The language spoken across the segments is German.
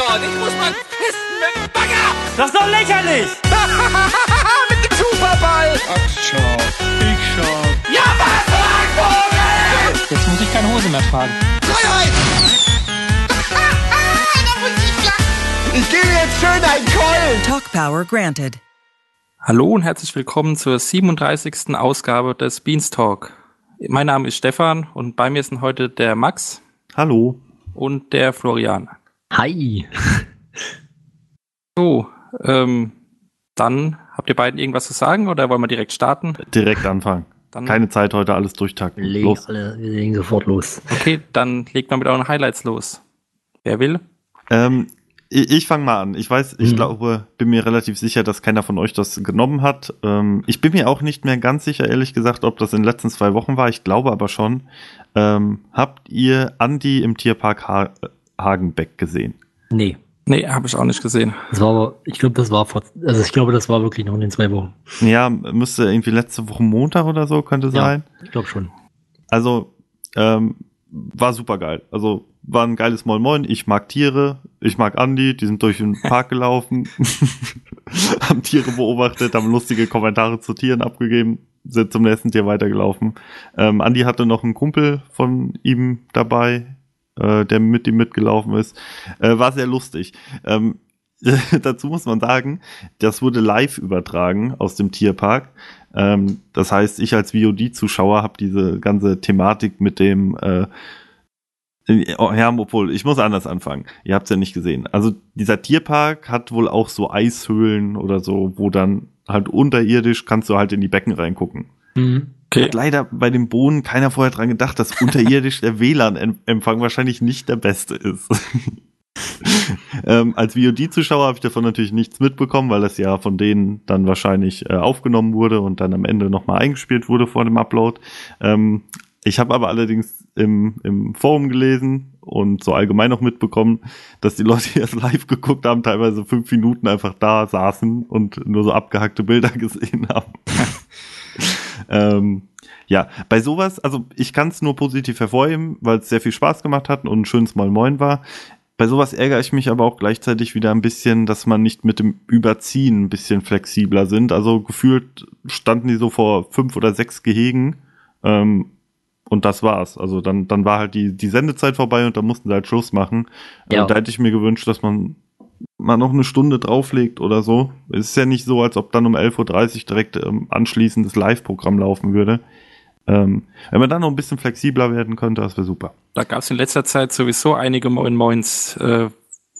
dort. Ich muss mal pissen mit dem Bagger. Das ist doch lächerlich! mit dem Superball. Ach, schau. Ich schau. Ja, was, Vogel? Jetzt muss ich keine Hose mehr tragen. Freiheit. ich gebe jetzt schön einen Keulen. Talk Power granted. Hallo und herzlich willkommen zur 37. Ausgabe des Beanstalk. Mein Name ist Stefan und bei mir sind heute der Max Hallo. und der Florian. Hi. So, ähm, dann habt ihr beiden irgendwas zu sagen oder wollen wir direkt starten? Direkt anfangen. Dann, Keine Zeit heute alles durchtakten. Legen Los. alle, wir legen sofort los. Okay, dann legt mal mit euren Highlights los. Wer will? Ähm, ich ich fange mal an. Ich weiß, ich Mhm. glaube, bin mir relativ sicher, dass keiner von euch das genommen hat. Ähm, ich bin mir auch nicht mehr ganz sicher, ehrlich gesagt, ob das in den letzten zwei Wochen war. Ich glaube aber schon. Ähm, habt ihr Andi im Tierpark ha Hagenbeck gesehen? Nee. Nee, habe ich auch nicht gesehen. Das war aber, ich glaube, das war vor, also ich glaube, das war wirklich noch in den zwei Wochen. Ja, müsste irgendwie letzte Woche Montag oder so, könnte sein. Ja, ich glaube schon. Also, ähm, war super geil. Also, war ein geiles Moin Moin. Ich mag Tiere. Ich mag Andi. Die sind durch den Park gelaufen, haben Tiere beobachtet, haben lustige Kommentare zu Tieren abgegeben, sind zum nächsten Tier weitergelaufen. Ähm, Andi hatte noch einen Kumpel von ihm dabei, äh, der mit ihm mitgelaufen ist. Äh, war sehr lustig. Ähm, dazu muss man sagen, das wurde live übertragen aus dem Tierpark. Ähm, das heißt, ich als VOD-Zuschauer habe diese ganze Thematik mit dem äh, Oh, ja, ich muss anders anfangen. Ihr habt's ja nicht gesehen. Also dieser Tierpark hat wohl auch so Eishöhlen oder so, wo dann halt unterirdisch kannst du halt in die Becken reingucken. Mhm. Hat leider bei dem Bohnen keiner vorher dran gedacht, dass unterirdisch der WLAN-Empfang wahrscheinlich nicht der beste ist. ähm, als VOD-Zuschauer habe ich davon natürlich nichts mitbekommen, weil das ja von denen dann wahrscheinlich äh, aufgenommen wurde und dann am Ende nochmal eingespielt wurde vor dem Upload. Ähm, ich habe aber allerdings im, im Forum gelesen und so allgemein noch mitbekommen, dass die Leute, die das live geguckt haben, teilweise fünf Minuten einfach da saßen und nur so abgehackte Bilder gesehen haben. ähm, ja, bei sowas, also ich kann es nur positiv hervorheben, weil es sehr viel Spaß gemacht hat und ein schönes Moin Moin war. Bei sowas ärgere ich mich aber auch gleichzeitig wieder ein bisschen, dass man nicht mit dem Überziehen ein bisschen flexibler sind. Also gefühlt standen die so vor fünf oder sechs Gehegen. Ähm, und das war's. Also dann, dann war halt die, die Sendezeit vorbei und dann mussten sie halt Schluss machen. Ja. Da hätte ich mir gewünscht, dass man mal noch eine Stunde drauflegt oder so. Es ist ja nicht so, als ob dann um 11.30 Uhr direkt ähm, anschließend das Live-Programm laufen würde. Ähm, wenn man dann noch ein bisschen flexibler werden könnte, das wäre super. Da gab es in letzter Zeit sowieso einige Moin Moins, äh,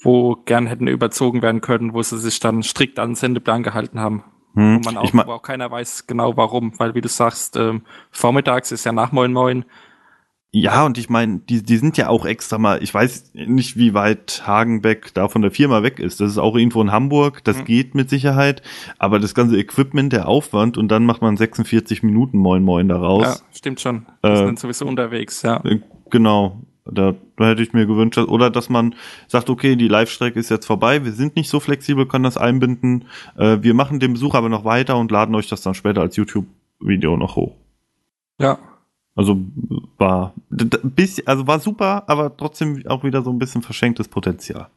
wo gern hätten überzogen werden können, wo sie sich dann strikt an den Sendeplan gehalten haben. Hm. Wo man auch, ich mein, wo auch keiner weiß genau warum, weil wie du sagst, ähm, vormittags ist ja nach Moin Moin. Ja, und ich meine, die, die sind ja auch extra mal, ich weiß nicht, wie weit Hagenbeck da von der Firma weg ist. Das ist auch irgendwo in Hamburg, das Mhm. geht mit Sicherheit. Aber das ganze Equipment, der Aufwand und dann macht man 46 Minuten Moin Moin Ja, daraus. stimmt schon. Die Äh, sind sowieso unterwegs, ja. Äh, Genau. Da, da hätte ich mir gewünscht, oder dass man sagt, okay, die Live-Strecke ist jetzt vorbei, wir sind nicht so flexibel, können das einbinden. Äh, wir machen den Besuch aber noch weiter und laden euch das dann später als YouTube-Video noch hoch. Ja, Also war also war super, aber trotzdem auch wieder so ein bisschen verschenktes Potenzial.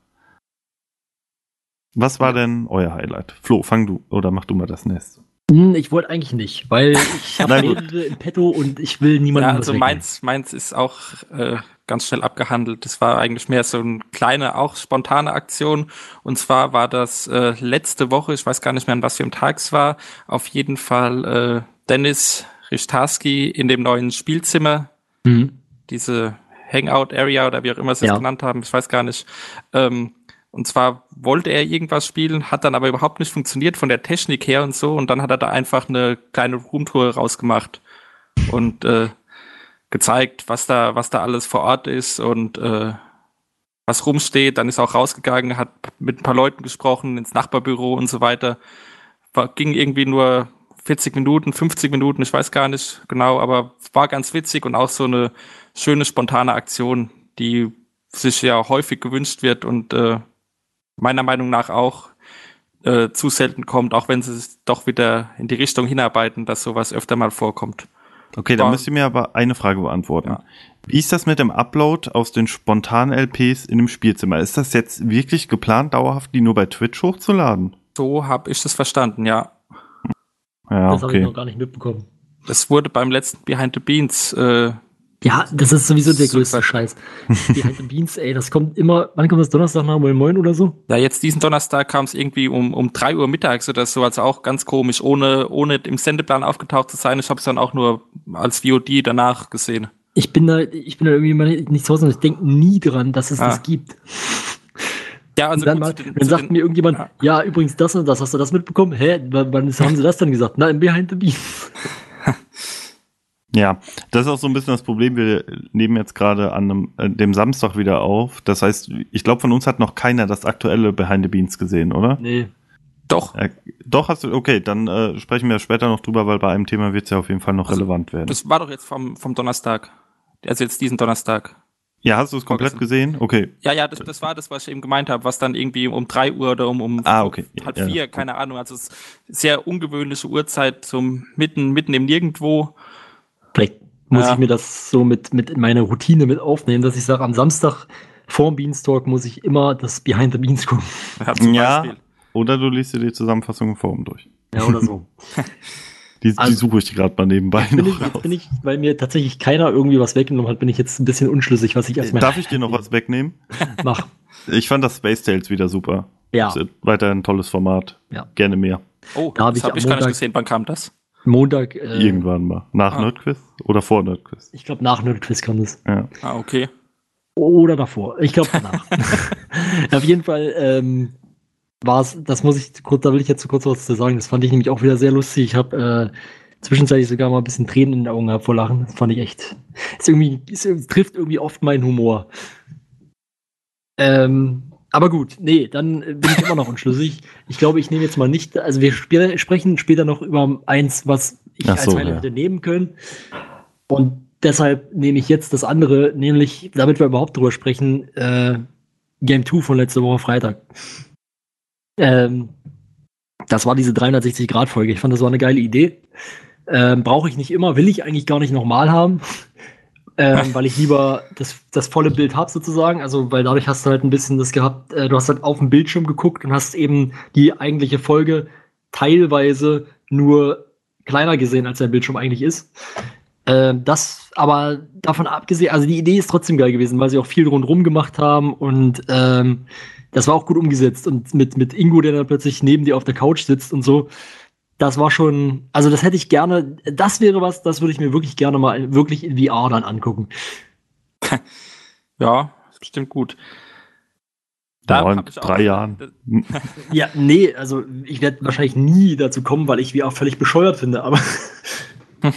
Was war denn euer Highlight? Flo, fang du oder mach du mal das nächste. Hm, Ich wollte eigentlich nicht, weil ich habe gut. mehrere im Petto und ich will niemanden ja also meins, meins ist auch äh, ganz schnell abgehandelt. Das war eigentlich mehr so eine kleine, auch spontane Aktion. Und zwar war das äh, letzte Woche, ich weiß gar nicht mehr, an was für einem Tag es war, auf jeden Fall äh, Dennis Richtarski in dem neuen Spielzimmer, Mhm. diese Hangout-Area oder wie auch immer sie es Ja. genannt haben, ich weiß gar nicht. Ähm, und zwar wollte er irgendwas spielen, hat dann aber überhaupt nicht funktioniert von der Technik her und so. Und dann hat er da einfach eine kleine Roomtour rausgemacht und äh, gezeigt, was da, was da alles vor Ort ist und äh, was rumsteht. Dann ist er auch rausgegangen, hat mit ein paar Leuten gesprochen, ins Nachbarbüro und so weiter. War, ging irgendwie nur 40 Minuten, 50 Minuten, ich weiß gar nicht genau, aber war ganz witzig und auch so eine schöne, spontane Aktion, die sich ja häufig gewünscht wird und äh, meiner Meinung nach auch äh, zu selten kommt, auch wenn sie es doch wieder in die Richtung hinarbeiten, dass sowas öfter mal vorkommt. Okay, dann müsst ihr mir aber eine Frage beantworten. Ja. Wie ist das mit dem Upload aus den spontanen LPs in dem Spielzimmer? Ist das jetzt wirklich geplant, dauerhaft die nur bei Twitch hochzuladen? So habe ich das verstanden, ja. Ja, das habe ich okay. noch gar nicht mitbekommen. Das wurde beim letzten Behind the Beans, äh, Ja, das ist sowieso der Super. größte Scheiß. Behind the Beans, ey, das kommt immer, wann kommt das Donnerstag nach Moin Moin oder so? ja, jetzt diesen Donnerstag kam es irgendwie um, um drei Uhr mittags oder so, also auch ganz komisch, ohne, ohne im Sendeplan aufgetaucht zu sein. Ich habe es dann auch nur als VOD danach gesehen. Ich bin da, ich bin da irgendwie mal nicht zu Hause und ich denke nie dran, dass es Ah. das gibt. Ja, also Und dann, mal, den- dann sagt den- mir irgendjemand, Ja. ja. übrigens das und das, hast du das mitbekommen? Hä, wann ist- haben sie das denn gesagt? Na, im Behind the Beans. Ja, das ist auch so ein bisschen das Problem. Wir nehmen jetzt gerade an einem, äh, dem Samstag wieder auf. Das heißt, ich glaube, von uns hat noch keiner das aktuelle Behind the Beans gesehen, oder? Nee. Doch, Äh, doch, hast du, okay, dann äh, sprechen wir später noch drüber, weil bei einem Thema wird es ja auf jeden Fall noch Also, relevant werden. das war doch jetzt vom, vom Donnerstag. Also jetzt diesen Donnerstag. Ja, hast du es komplett gesehen? Okay. Ja, ja, das, das war das, was ich eben gemeint habe, was dann irgendwie um drei Uhr oder um, um Ah, okay. halb Ja, vier, ja. keine Ahnung. Also es ist sehr ungewöhnliche Uhrzeit zum mitten, mitten im Nirgendwo. Vielleicht muss Ja. ich mir das so mit, mit in meine Routine mit aufnehmen, dass ich sage, am Samstag vorm Beanstalk muss ich immer das Behind the Beans gucken. Ja. Oder du liest dir die Zusammenfassung im Forum durch. Ja, oder so. Die, die Also- suche ich dir gerade mal nebenbei bin ich, noch jetzt raus. bin ich, weil mir tatsächlich keiner irgendwie was weggenommen hat, bin ich jetzt ein bisschen unschlüssig, was ich erstmal Darf ich dir noch was wegnehmen? mache. Ich fand das Space Tales wieder super. Ja, Ist weiterhin ein tolles Format. Ja. Gerne mehr. Oh, Da hab das ich habe ich gar nicht gesehen. Wann kam das? Montag, äh, Irgendwann mal. Nach Ah. Nerdquiz oder vor Nerdquiz? ich glaube nach Nerdquiz kam das. Ja. Ah, okay. Oder davor. Ich glaube danach. Auf jeden Fall ähm, war es, das muss ich kurz, da will ich jetzt kurz was zu sagen. Das fand ich nämlich auch wieder sehr lustig. Ich habe äh, zwischenzeitlich sogar mal ein bisschen Tränen in den Augen gehabt vor Lachen. Das fand ich echt. Irgendwie, ist, trifft irgendwie oft meinen Humor. Ähm, aber gut, nee, dann bin ich immer noch unschlüssig. Ich glaube, ich nehme jetzt mal nicht, also wir sp sprechen später noch über eins, was ich Ach als so, Highlight ja. hätte nehmen können. Und deshalb nehme ich jetzt das andere, nämlich, damit wir überhaupt drüber sprechen, äh, Game 2 von letzter Woche Freitag. Ähm, das war diese 360-Grad-Folge. Ich fand, das war eine geile Idee. Ähm, Brauche ich nicht immer, will ich eigentlich gar nicht nochmal haben. Ähm, weil ich lieber das, das volle Bild habe sozusagen. Also, weil dadurch hast du halt ein bisschen das gehabt, äh, du hast halt auf dem Bildschirm geguckt und hast eben die eigentliche Folge teilweise nur kleiner gesehen, als der Bildschirm eigentlich ist. Ähm, das aber davon abgesehen, also die Idee ist trotzdem geil gewesen, weil sie auch viel rundrum gemacht haben und ähm, das war auch gut umgesetzt. Und mit, mit Ingo, der dann plötzlich neben dir auf der Couch sitzt und so, das war schon, also das hätte ich gerne, das wäre was, das würde ich mir wirklich gerne mal wirklich in VR dann angucken. Ja, ist bestimmt gut. Ja, in drei Jahren. Ja, nee, also ich werde wahrscheinlich nie dazu kommen, weil ich VR völlig bescheuert finde, aber.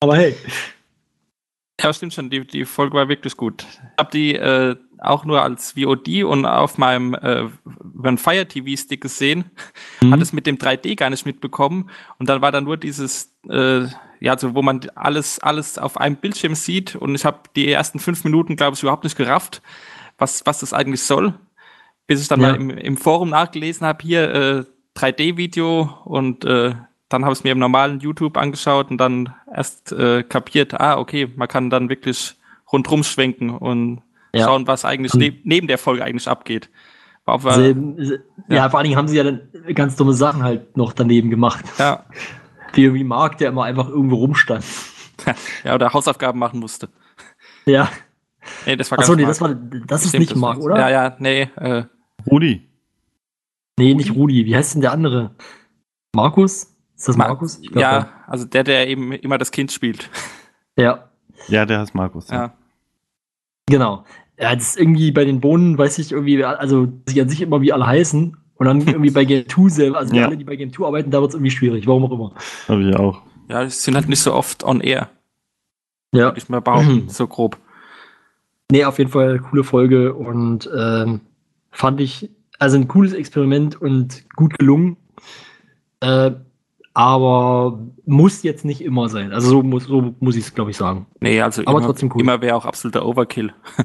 aber hey. Ja, stimmt schon, die, die Folge war wirklich gut. Ich habe die äh, auch nur als VOD und auf meinem äh, Fire TV Stick gesehen, Mhm. hat es mit dem 3D gar nicht mitbekommen und dann war da nur dieses äh, ja, so wo man alles alles auf einem Bildschirm sieht und ich habe die ersten fünf Minuten glaube ich überhaupt nicht gerafft, was was das eigentlich soll, bis ich dann Ja. mal im, im Forum nachgelesen habe hier äh, 3D Video und äh, dann habe ich es mir im normalen YouTube angeschaut und dann erst äh, kapiert, ah, okay, man kann dann wirklich rundrum schwenken und Ja. schauen, was eigentlich neb neben der Folge eigentlich abgeht. War auf, Selben, se- ja. ja. vor allen Dingen haben sie ja dann ganz dumme Sachen halt noch daneben gemacht. ja, Wie irgendwie Mark, der immer einfach irgendwo rumstand. ja, oder Hausaufgaben machen musste. Ja. Nee, das war Achso, nee, Mark. das war, das ist Stimmt, nicht das Mark, oder? Ja, ja, nee, äh, Rudi. Nee, nicht Rudi. Wie heißt denn der andere? Markus? Ist das Mar- Markus? Ich glaub, ja, also der, der eben immer das Kind spielt. Ja, Ja, der heißt Markus. Ja. genau. Ja, das ist irgendwie bei den Bohnen, weiß ich irgendwie, also sie an sich immer wie alle heißen. Und dann irgendwie bei Game 2 selber, also Ja. alle, die bei Game 2 arbeiten, da wird es irgendwie schwierig, warum auch immer. Habe ich auch. Ja, die sind halt nicht so oft on air, Ja. würde ich mal behaupten, so grob. Nee, auf jeden Fall coole Folge und ähm, fand ich, also ein cooles Experiment und gut gelungen. Äh, aber muss jetzt nicht immer sein. Also so muss, so muss ich es, glaube ich, sagen. Nee, also Aber immer, trotzdem cool. immer wäre auch absoluter Overkill.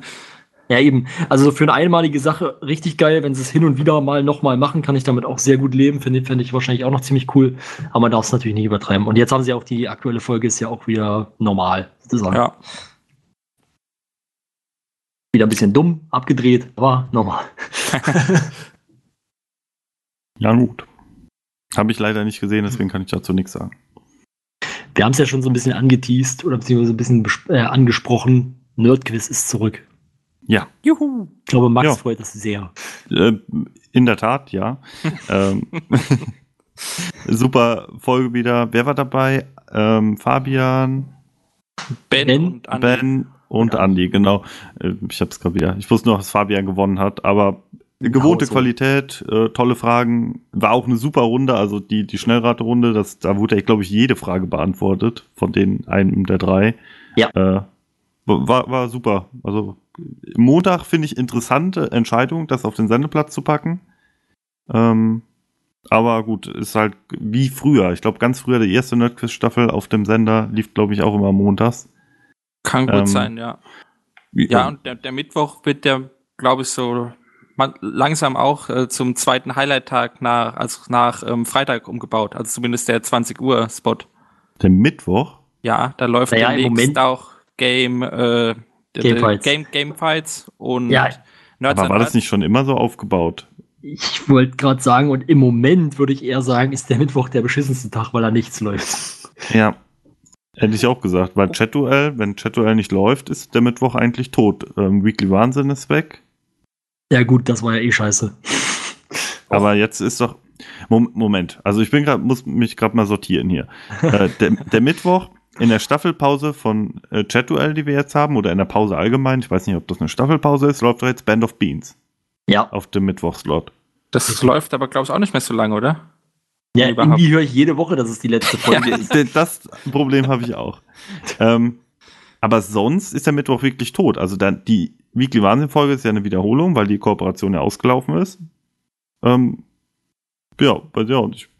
Ja, eben. Also für eine einmalige Sache richtig geil. Wenn sie es hin und wieder mal nochmal machen, kann ich damit auch sehr gut leben. Finde find ich wahrscheinlich auch noch ziemlich cool. Aber man darf es natürlich nicht übertreiben. Und jetzt haben sie auch die aktuelle Folge, ist ja auch wieder normal, sozusagen. Ja. Wieder ein bisschen dumm, abgedreht, aber normal. Ja, gut. Habe ich leider nicht gesehen, deswegen kann ich dazu nichts sagen. Wir haben es ja schon so ein bisschen angeteased oder beziehungsweise ein bisschen äh, angesprochen. Nerdquiz ist zurück. Ja, Juhu. Ich glaube, Max Ja. freut das sehr. äh, in der Tat, ja. ähm, super Folge wieder. Wer war dabei? Ähm, Fabian, Ben, Ben, und Andi. Ben und Andy, genau. Äh, Ich habe es gerade wieder. Ich wusste noch, dass Fabian gewonnen hat, aber gewohnte Genau so. Qualität, äh, tolle Fragen. War auch eine super Runde, also die, die Schnellraterunde, das, da wurde, glaube ich, jede Frage beantwortet von den einem der drei. Ja. Äh, war, war super. Also Montag finde ich interessante Entscheidung, das auf den Sendeplatz zu packen. Ähm, aber gut, ist halt wie früher. Ich glaube, ganz früher die erste Nerdquiz-Staffel auf dem Sender lief, glaube ich, auch immer montags. Kann gut Ähm, sein, ja. Ja, und der, der Mittwoch wird der, glaube ich, so langsam auch äh, zum zweiten Highlight-Tag nach, also nach ähm, Freitag umgebaut. Also zumindest der 20 Uhr Spot. Der Mittwoch? Ja, da läuft Naja, im demnächst Moment- auch Game, äh, Game Fights. Game, Game Fights und Ja, Nerds Aber war das nicht schon immer so aufgebaut? Ich wollte gerade sagen, und im Moment würde ich eher sagen, ist der Mittwoch der beschissenste Tag, weil da nichts läuft. Ja. Hätte ich auch gesagt, weil Chat-Duell, wenn Chat-Duell nicht läuft, ist der Mittwoch eigentlich tot. Ähm, Weekly Wahnsinn ist weg. Ja, gut, das war ja eh scheiße. Aber jetzt ist doch. Mom Moment, also ich bin grad, muss mich gerade mal sortieren hier. äh, der, der Mittwoch in der Staffelpause von äh, Chat-Duell, die wir jetzt haben, oder in der Pause allgemein, ich weiß nicht, ob das eine Staffelpause ist, läuft doch jetzt Band of Beans Ja, auf dem Mittwochslot. Das läuft aber, glaube ich, auch nicht mehr so lange, oder? ja überhaupt. irgendwie höre ich jede Woche, dass es die letzte Folge ist. D- Das Problem habe ich auch. ähm, aber sonst ist der Mittwoch wirklich tot. Also dann die Weekly Wahnsinn-Folge ist ja eine Wiederholung, weil die Kooperation ja ausgelaufen ist. Ähm, ja, bei dir auch nicht.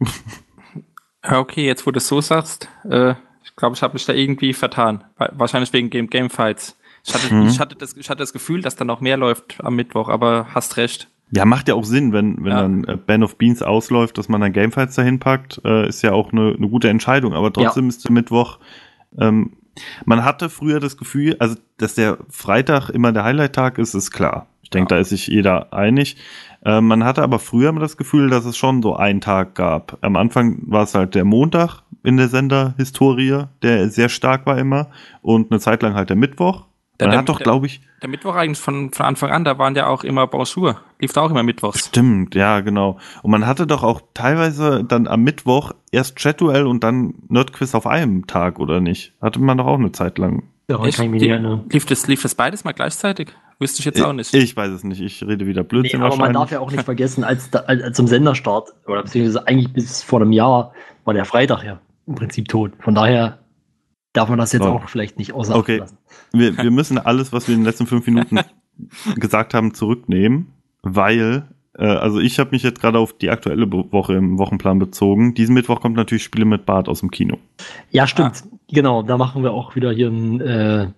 Ja, okay, jetzt wo du es so sagst, äh, ich glaube, ich habe mich da irgendwie vertan. Wa- Wahrscheinlich wegen Game, Game Fights. Ich hatte, Mhm. ich, hatte das, ich hatte das Gefühl, dass da noch mehr läuft am Mittwoch, aber hast recht. Ja, macht ja auch Sinn, wenn, wenn Ja. dann äh, Band of Beans ausläuft, dass man dann Gamefights dahin packt, äh, ist ja auch eine, eine gute Entscheidung. Aber trotzdem ist der Mittwoch, ähm, man hatte früher das Gefühl, also dass der Freitag immer der Highlight-Tag ist, ist klar. Ich denke, Ja. da ist sich jeder einig. Äh, man hatte aber früher immer das Gefühl, dass es schon so einen Tag gab. Am Anfang war es halt der Montag in der Senderhistorie, der sehr stark war immer. Und eine Zeit lang halt der Mittwoch. Der- Man der- hat doch, glaube ich, Der Mittwoch eigentlich von, von Anfang an, da waren ja auch immer Bonjour. Lief da auch immer mittwochs. Stimmt, ja, genau. Und man hatte doch auch teilweise dann am Mittwoch erst Chat-Duell und dann Nerdquiz auf einem Tag, oder nicht? Hatte man doch auch eine Zeit lang. Kann ich mich Die- erinnern. Lief das, lief das beides mal gleichzeitig? Wüsste ich jetzt auch nicht. Ich weiß es nicht, ich rede wieder Nee, Blödsinn aber man darf ja auch nicht vergessen, als, da, als, als zum Senderstart, oder beziehungsweise eigentlich bis vor einem Jahr, war der Freitag ja im Prinzip tot. Von daher darf man das jetzt Oh. auch vielleicht nicht außer Acht Okay. lassen. wir, wir müssen alles, was wir in den letzten fünf Minuten gesagt haben, zurücknehmen, weil, äh, also ich habe mich jetzt gerade auf die aktuelle Woche im Wochenplan bezogen. Diesen Mittwoch kommt natürlich Spiele mit Bart aus dem Kino. Ja, stimmt. Genau, da machen wir auch wieder hier ein, äh,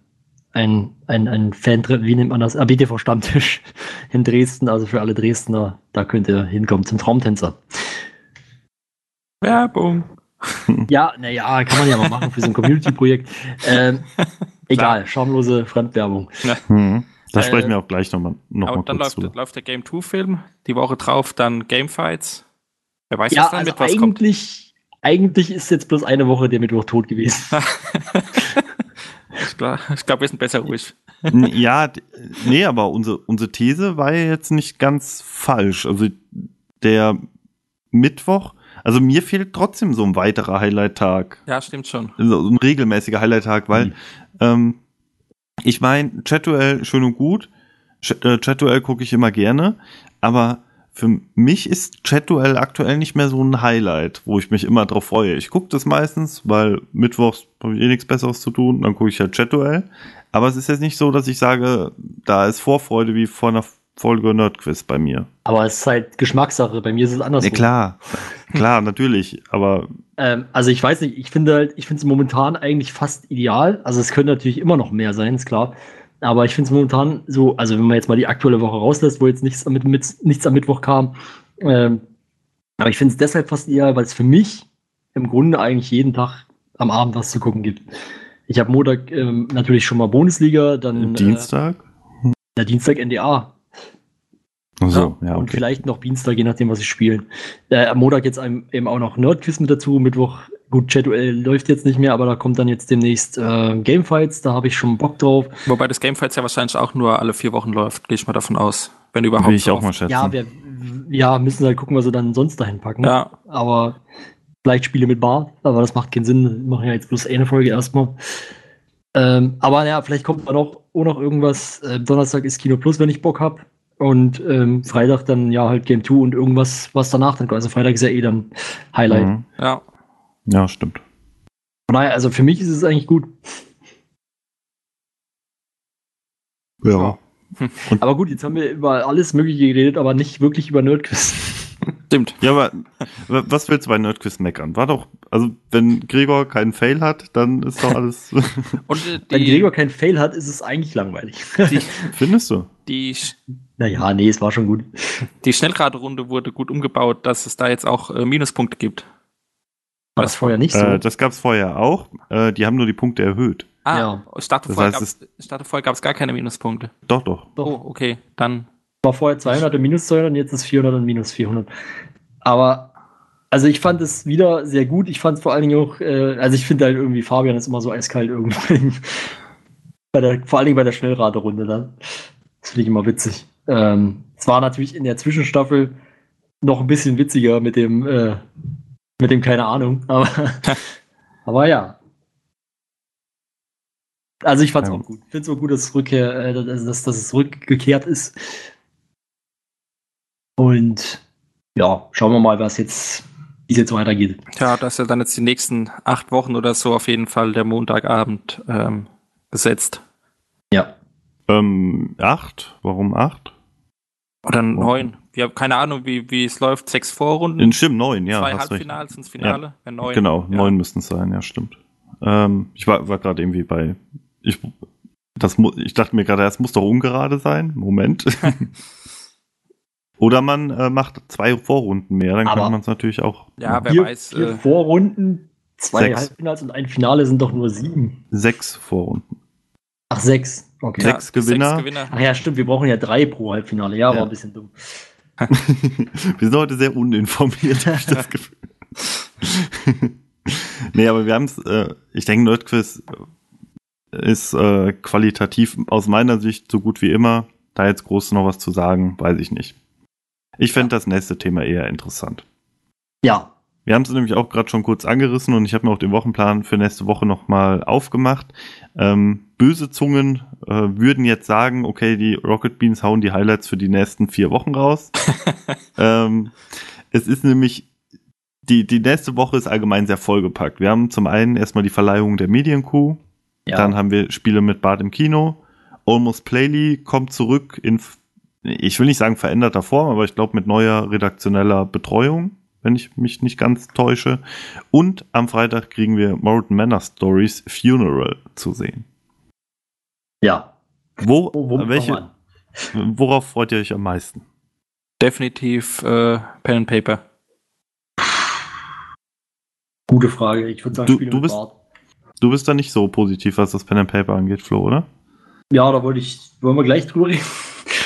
ein, ein, ein Fan, wie nennt man das? Ah, BTV-Stammtisch in Dresden. Also für alle Dresdner, da könnt ihr hinkommen zum Traumtänzer. Werbung. Ja, naja, kann man ja mal machen für so ein Community-Projekt. Ähm, egal, schamlose Fremdwerbung. Hm. Da Äh, sprechen wir auch gleich nochmal noch Aber mal dann läuft, zu. läuft der Game 2 Film. Die Woche drauf dann Game Fights. Wer weiß, Ja, was dann also mittwochs kommt. eigentlich, eigentlich ist jetzt bloß eine Woche der Mittwoch tot gewesen. Ich glaube, glaub, wir sind besser ruhig. Ja, nee, aber unsere, unsere These war ja jetzt nicht ganz falsch. Also der Mittwoch, also mir fehlt trotzdem so ein weiterer Highlight-Tag. Ja, stimmt schon. So ein regelmäßiger Highlight-Tag, weil Mhm. ähm, ich meine, Chat-Duell schön und gut. Äh, Chat-Duell gucke ich immer gerne, aber für mich ist Chat-Duell aktuell nicht mehr so ein Highlight, wo ich mich immer drauf freue. Ich gucke das meistens, weil mittwochs habe ich eh nichts Besseres zu tun, dann gucke ich halt Chat-Duell. Aber es ist jetzt nicht so, dass ich sage, da ist Vorfreude wie vor einer Folge Nerdquiz bei mir. Aber es ist halt Geschmackssache. Bei mir ist es andersrum. Ja, klar, klar, natürlich, aber Ähm, also ich weiß nicht, ich finde halt, ich finde es momentan eigentlich fast ideal. Also es können natürlich immer noch mehr sein, ist klar. Aber ich finde es momentan so, also wenn man jetzt mal die aktuelle Woche rauslässt, wo jetzt nichts, mit, mit, nichts am Mittwoch kam, ähm, aber ich finde es deshalb fast eher, weil es für mich im Grunde eigentlich jeden Tag am Abend was zu gucken gibt. Ich habe Montag ähm, natürlich schon mal Bundesliga, dann Dienstag? Äh, der Dienstag NDA. Ach so, ja, Und okay. vielleicht noch Dienstag, je nachdem, was sie spielen. Äh, am Montag jetzt einem, eben auch noch Nerdquiz mit dazu. Mittwoch, gut, Chat-Duell läuft jetzt nicht mehr, aber da kommt dann jetzt demnächst äh, Gamefights. Da habe ich schon Bock drauf. Wobei das Gamefights ja wahrscheinlich auch nur alle vier Wochen läuft, gehe ich mal davon aus. Wenn überhaupt. Will ich auch mal schätzen. Ja, wir ja, müssen halt gucken, was sie dann sonst dahin packen. Ja, Aber vielleicht Spiele mit Bar, aber das macht keinen Sinn. Wir machen ja jetzt bloß eine Folge erstmal. Ähm, aber ja, vielleicht kommt da noch, auch noch irgendwas. Äh, Donnerstag ist Kino Plus, wenn ich Bock hab. Und ähm, Freitag dann ja halt Game 2 und irgendwas, was danach dann kommt. Also Freitag ist ja eh dann Highlight. Mhm. ja. Ja, stimmt. Von daher, also für mich ist es eigentlich gut. Ja. Aber gut, jetzt haben wir über alles Mögliche geredet, aber nicht wirklich über Nerdquiz. Stimmt. Ja, aber was willst du bei Nerdquiz meckern? War doch, also wenn Gregor keinen Fail hat, dann ist doch alles. Und äh, Wenn die, Gregor keinen Fail hat, ist es eigentlich langweilig. die, Findest du? die, naja, nee, es war schon gut. die Schnellraderunde wurde gut umgebaut, dass es da jetzt auch äh, Minuspunkte gibt. War das vorher nicht so? Äh, das gab's vorher auch. Äh, die haben nur die Punkte erhöht. Ah, Ja. ich dachte, Das vorher heißt, gab's, ich dachte, vorher gab es gar keine Minuspunkte. Doch, doch. Doch. Oh, okay. Dann war vorher 200 und minus 200 und jetzt ist 400 und minus 400. Aber, also ich fand es wieder sehr gut. Ich fand es vor allen Dingen auch, äh, also ich finde halt irgendwie, Fabian ist immer so eiskalt irgendwie. bei der, vor allen Dingen bei der Schnellraderunde dann. Das finde ich immer witzig. Ähm, es war natürlich in der Zwischenstaffel noch ein bisschen witziger mit dem, äh, mit dem keine Ahnung. Aber, aber ja. Also ich fand es Ja. auch gut. Ich finde es auch gut, dass, es Rückkehr, äh, dass, dass, dass es rückgekehrt ist. Und ja, schauen wir mal, was jetzt, wie es jetzt weitergeht. Ja, das ist ja dann jetzt die nächsten acht Wochen oder so auf jeden Fall der Montagabend ähm, gesetzt. Ja. Ähm, acht? Warum acht? Oder neun. Wir haben keine Ahnung, wie, wie es läuft. Sechs Vorrunden, In Stimmt, neun, ja. zwei hast recht. Halbfinals ins Finale. Ja. neun. Genau, ja. neun müssten es sein, ja, stimmt. Ähm, ich war, war gerade irgendwie bei. Ich, das, ich dachte mir gerade, das muss doch ungerade sein. Moment. Oder man äh, macht zwei Vorrunden mehr, dann Aber- kann man es natürlich auch. Ja, wer vier, weiß. vier Äh, Vorrunden, zwei Sechs. Halbfinals und ein Finale sind doch nur sieben. Sechs Vorrunden. Ach, sechs. Okay. ja, sechs Gewinner. Sechs Gewinner. Ach ja, stimmt, wir brauchen ja drei pro Halbfinale. Ja, Ja. war ein bisschen dumm. wir sind heute sehr uninformiert, habe ich das Gefühl. nee, aber wir haben es, äh, ich denke, Nerdquiz ist äh, qualitativ aus meiner Sicht so gut wie immer. Da jetzt groß noch was zu sagen, weiß ich nicht. Ich fände das nächste Thema eher interessant. Ja. Wir haben es nämlich auch gerade schon kurz angerissen und ich habe mir auch den Wochenplan für nächste Woche nochmal aufgemacht. Ähm, böse Zungen äh, würden jetzt sagen, okay, die Rocket Beans hauen die Highlights für die nächsten vier Wochen raus. ähm, es ist nämlich, die, die nächste Woche ist allgemein sehr vollgepackt. Wir haben zum einen erstmal die Verleihung der Medienkuh, ja. dann haben wir Spiele mit Bart im Kino. Almost Playly kommt zurück in, ich will nicht sagen veränderter Form, aber ich glaube mit neuer redaktioneller Betreuung, wenn ich mich nicht ganz täusche. Und am Freitag kriegen wir Morton Manor Stories Funeral zu sehen. ja. Wo, Wo, welche, worauf freut ihr euch am meisten? Definitiv äh, Pen and Paper. Gute Frage. Ich würde sagen, Du- du bist- Bart. Du bist da nicht so positiv, was das Pen and Paper angeht, Flo, oder? Ja, da wollte ich, wollen wir gleich drüber reden.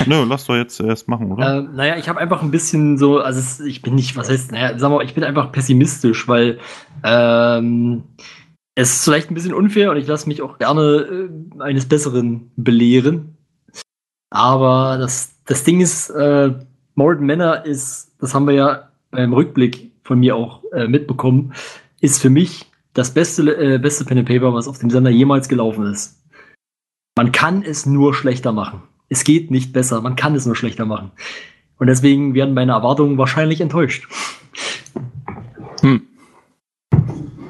Nö, lass doch jetzt erst machen, oder? Ähm, naja, ich habe einfach ein bisschen so, also es, ich bin nicht, was heißt, naja, sagen wir mal, ich bin einfach pessimistisch, weil ähm, es ist vielleicht ein bisschen unfair und ich lasse mich auch gerne äh, eines Besseren belehren. Aber das, das Ding ist, äh, Morton Manor ist, das haben wir ja beim Rückblick von mir auch äh, mitbekommen, ist für mich das beste, äh, beste Pen and Paper, was auf dem Sender jemals gelaufen ist. Man kann es nur schlechter machen. Es geht nicht besser, man kann es nur schlechter machen. Und deswegen werden meine Erwartungen wahrscheinlich enttäuscht. Hm.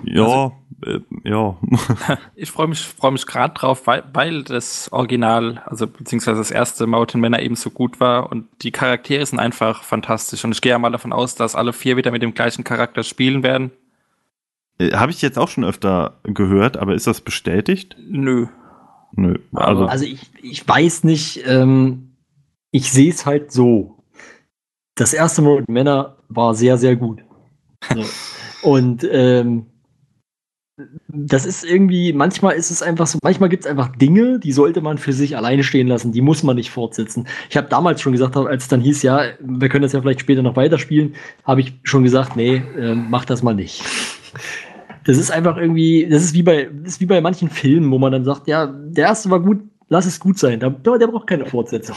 ja, äh, ja. Ich freue mich, freu mich gerade drauf, weil, weil das Original, also beziehungsweise das erste Mountain Männer eben so gut war und die Charaktere sind einfach fantastisch. Und ich gehe ja mal davon aus, dass alle vier wieder mit dem gleichen Charakter spielen werden. Äh, Habe ich jetzt auch schon öfter gehört, aber ist das bestätigt? Nö. Nö. Also, Also ich, ich weiß nicht, ähm, ich sehe es halt so. Das erste Mal mit Männer war sehr, sehr gut. So. Und ähm, das ist irgendwie, manchmal ist es einfach so, manchmal gibt es einfach Dinge, die sollte man für sich alleine stehen lassen, die muss man nicht fortsetzen. Ich habe damals schon gesagt, als es dann hieß, ja, wir können das ja vielleicht später noch weiterspielen, habe ich schon gesagt, nee, äh, mach das mal nicht. Das ist einfach irgendwie, das ist wie bei, ist wie bei manchen Filmen, wo man dann sagt, ja, der erste war gut, lass es gut sein. Der, der braucht keine Fortsetzung.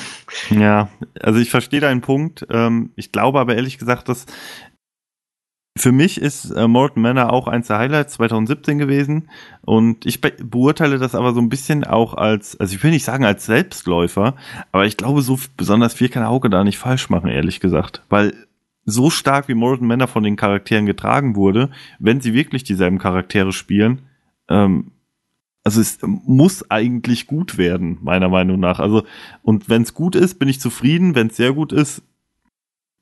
Ja, also ich verstehe deinen Punkt. Ähm, ich glaube aber ehrlich gesagt, dass für mich ist äh, Morton Manor auch eins der Highlights 2017 gewesen und ich be beurteile das aber so ein bisschen auch als, also ich will nicht sagen als Selbstläufer, aber ich glaube, so besonders viel kann Hauke da nicht falsch machen, ehrlich gesagt, weil so stark wie Morton Manor von den Charakteren getragen wurde, wenn sie wirklich dieselben Charaktere spielen, ähm, also es muss eigentlich gut werden, meiner Meinung nach. Also, und wenn es gut ist, bin ich zufrieden. Wenn es sehr gut ist,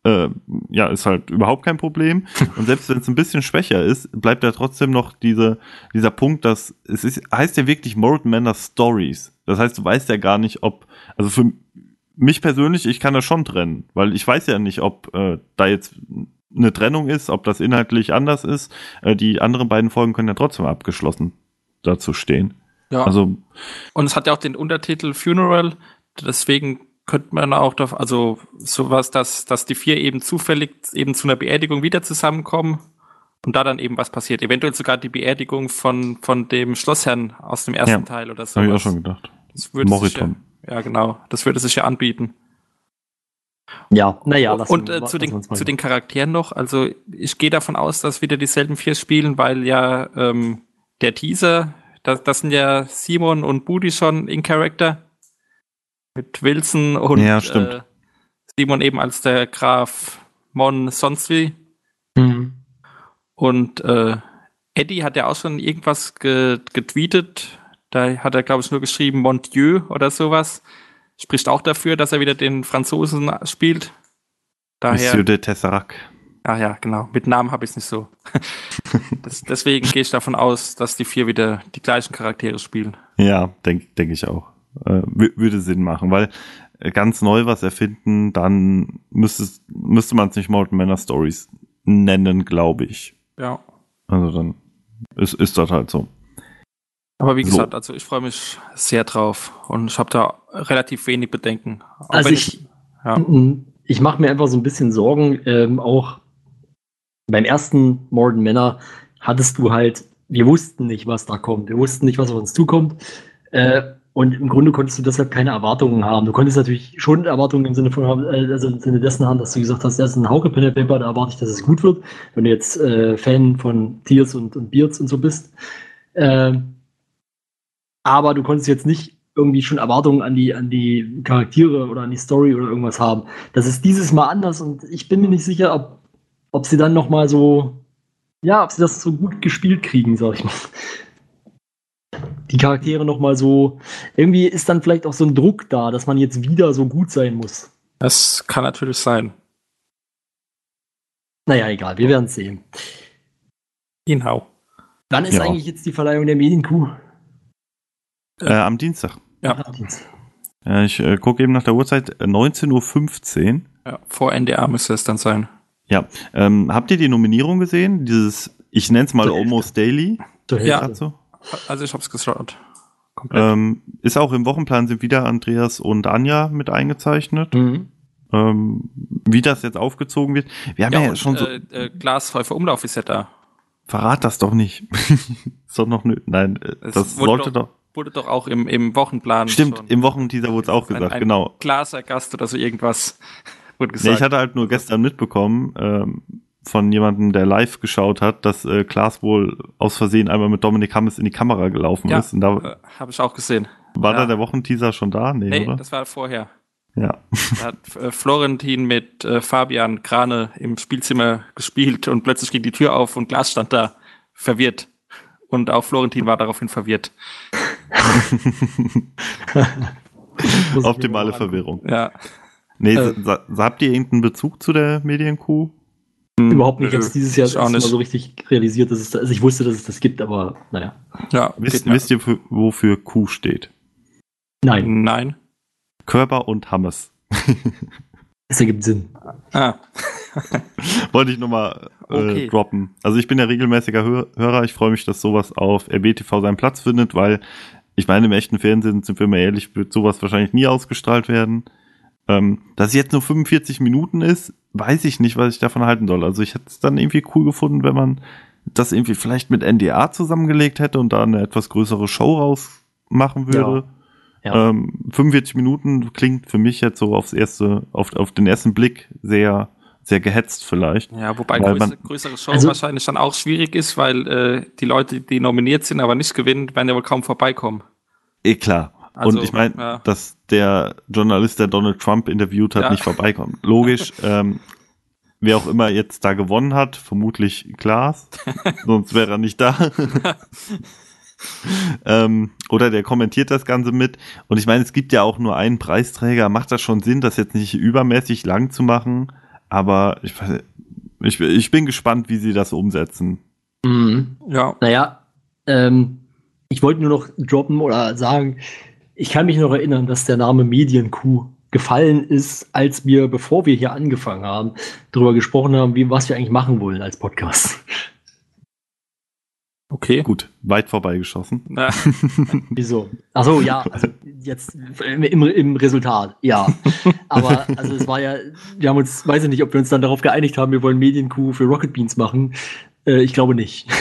äh, ja, ist halt überhaupt kein Problem. Und selbst wenn es ein bisschen schwächer ist, bleibt ja trotzdem noch diese, dieser Punkt, dass es ist, heißt ja wirklich Morton Manor Stories. Das heißt, du weißt ja gar nicht, ob, also für mich persönlich, ich kann das schon trennen, weil ich weiß ja nicht, ob äh, da jetzt eine Trennung ist, ob das inhaltlich anders ist. Äh, die anderen beiden Folgen können ja trotzdem abgeschlossen dazu stehen. Ja. Also, Und es hat ja auch den Untertitel Funeral, deswegen könnte man auch, doch, also sowas, dass, dass die vier eben zufällig eben zu einer Beerdigung wieder zusammenkommen und da dann eben was passiert. Eventuell sogar die Beerdigung von, von dem Schlossherrn aus dem ersten Ja, Teil oder so. habe ich auch schon gedacht. Das würde sich ja, genau. Das würde sich ja anbieten. Ja, naja, lass und uns- äh, zu, den, zu den Charakteren noch, also ich gehe davon aus, dass wieder dieselben vier spielen, weil ja ähm, der Teaser, das, das sind ja Simon und Budi schon in Charakter. Mit Wilson und Ja, stimmt. Äh, Simon eben als der Graf Mon sonst wie. Mhm. Und äh, Eddie hat ja auch schon irgendwas ge getweetet. Da hat er, glaube ich, nur geschrieben Mon Dieu oder sowas. Spricht auch dafür, dass er wieder den Franzosen spielt. Daher. Monsieur de Tesserac. Ah ja, genau. Mit Namen habe ich es nicht so. das, deswegen gehe ich davon aus, dass die vier wieder die gleichen Charaktere spielen. Ja, denke denk ich auch. Äh, wü- würde Sinn machen, weil äh, ganz neu was erfinden, dann müsste, man es nicht Morton Manor Stories nennen, glaube ich. Ja. Also dann ist, ist das halt so. Aber wie So. gesagt, also ich freue mich sehr drauf und ich habe da relativ wenig Bedenken. Auch Also wenn ich- ja. Ich mache mir einfach so ein bisschen Sorgen, ähm, auch beim ersten Morden Männer hattest du halt, wir wussten nicht, was da kommt. Wir wussten nicht, was auf uns zukommt. Äh, und im Grunde konntest du deshalb keine Erwartungen haben. Du konntest natürlich schon Erwartungen im Sinne von, äh, also im Sinne dessen haben, dass du gesagt hast, das ist ein Hauke Pen Paper, da erwarte ich, dass es gut wird. Wenn du jetzt äh, Fan von Tiers und, und Beards und so bist. Ähm, aber du konntest jetzt nicht irgendwie schon Erwartungen an die, an die Charaktere oder an die Story oder irgendwas haben. Das ist dieses Mal anders und ich bin mir nicht sicher, ob, ob sie dann noch mal so, ja, ob sie das so gut gespielt kriegen, sag ich mal. Die Charaktere noch mal so, irgendwie ist dann vielleicht auch so ein Druck da, dass man jetzt wieder so gut sein muss. Das kann natürlich sein. Naja, egal, wir werden es sehen. Genau. Wann ist Ja. eigentlich jetzt die Verleihung der Medienkuh? Äh, am Dienstag. Ja. Äh, ich äh, gucke eben nach der Uhrzeit, äh, 19.15 Uhr. Ja, vor NDA müsste es dann sein. Ja. Ähm, habt ihr die Nominierung gesehen? Dieses, ich nenne es mal Hälfte. Almost Daily. Zur Ja. Hälfte. Dazu. Also ich habe es geschaut. Komplett. Ähm, ist auch im Wochenplan sind wieder Andreas und Anja mit eingezeichnet. Mhm. Ähm, wie das jetzt aufgezogen wird. Wir haben ja, ja, und, schon so. äh, äh, Glashäufer Umlauf ist ja da. Verrat das doch nicht. ist doch noch nö. Nein, äh, Es das sollte doch. Wurde doch auch im, im Wochenplan. Stimmt, schon. im Wochenteaser wurde es auch Ein- gesagt, ein genau. Glaser Gast oder so irgendwas wurde Nee, gesagt. ich hatte halt nur gestern mitbekommen ähm, von jemandem, der live geschaut hat, dass äh, Klaas wohl aus Versehen einmal mit Dominik Hammes in die Kamera gelaufen Ja, ist. Und da äh, habe ich auch gesehen. war ja. da der Wochenteaser schon da? Nee, Nee, oder? das war vorher. Ja. Da hat äh, Florentin mit äh, Fabian Krane im Spielzimmer gespielt und plötzlich ging die Tür auf und Glas stand da verwirrt. Und auch Florentin war daraufhin verwirrt. Optimale. Verwirrung. Ja. Nee, Äh. habt ihr irgendeinen Bezug zu der Medienkuh? Überhaupt nicht. Jetzt dieses Jahr ich ist auch mal nicht. so richtig realisiert, dass es da, also ich wusste, dass es das gibt, aber naja. Ja, Wisst, wisst ihr, für, wofür Kuh steht? Nein, Nein. Körper und Hammes. das ergibt Sinn. Ah, Wollte ich nochmal äh, Okay. droppen. Also ich bin ja regelmäßiger Hör Hörer. Ich freue mich, dass sowas auf RBTV seinen Platz findet, weil ich meine, im echten Fernsehen, sind wir mal ehrlich, wird sowas wahrscheinlich nie ausgestrahlt werden. Ähm, dass es jetzt nur 45 Minuten ist, weiß ich nicht, was ich davon halten soll. Also ich hätte es dann irgendwie cool gefunden, wenn man das irgendwie vielleicht mit NDA zusammengelegt hätte und da eine etwas größere Show rausmachen würde. Ja. Ähm, 45 Minuten klingt für mich jetzt so aufs erste, auf, auf den ersten Blick sehr, sehr gehetzt vielleicht. ja, wobei Weil größere, man- größere Show Also- wahrscheinlich dann auch schwierig ist, weil äh, die Leute, die nominiert sind, aber nicht gewinnen, werden ja wohl kaum vorbeikommen. Eh klar. Also, und ich meine, ja. dass der Journalist, der Donald Trump interviewt hat, Ja. nicht vorbeikommt. Logisch. ähm, wer auch immer jetzt da gewonnen hat, vermutlich Klaas, sonst wäre er nicht da. ähm, oder der kommentiert das Ganze mit. Und ich meine, es gibt ja auch nur einen Preisträger. Macht das schon Sinn, das jetzt nicht übermäßig lang zu machen? Aber ich, ich, ich bin gespannt, wie sie das umsetzen. Mhm. Ja, Naja, ähm, ich wollte nur noch droppen oder sagen, ich kann mich noch erinnern, dass der Name Medienkuh gefallen ist, als wir, bevor wir hier angefangen haben, darüber gesprochen haben, wie, was wir eigentlich machen wollen als Podcast. Okay. Gut, weit vorbeigeschossen. Na, Wieso? Achso, ja, also jetzt im, im, im Resultat, ja. Aber also es war ja, wir haben uns, weiß ich nicht, ob wir uns dann darauf geeinigt haben, wir wollen Medienkuh für Rocket Beans machen. Äh, ich glaube nicht.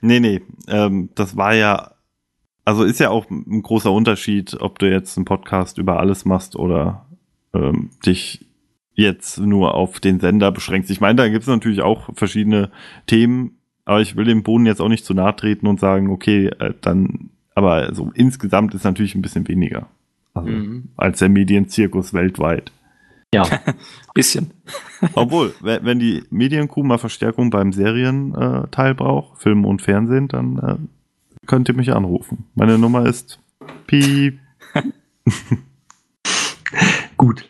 Nee, nee, ähm, das war ja, also ist ja auch ein großer Unterschied, ob du jetzt einen Podcast über alles machst oder ähm, dich jetzt nur auf den Sender beschränkst. Ich meine, da gibt es natürlich auch verschiedene Themen, aber ich will dem Boden jetzt auch nicht zu nahe treten und sagen, okay, äh, dann, aber so insgesamt ist natürlich ein bisschen weniger. Also, Mhm. als der Medienzirkus weltweit. Ja. bisschen. Obwohl, wenn die Medienkuh mal Verstärkung beim Serienteil äh, Teil braucht, Film und Fernsehen, dann äh, könnt ihr mich anrufen. Meine Nummer ist Piep. Gut.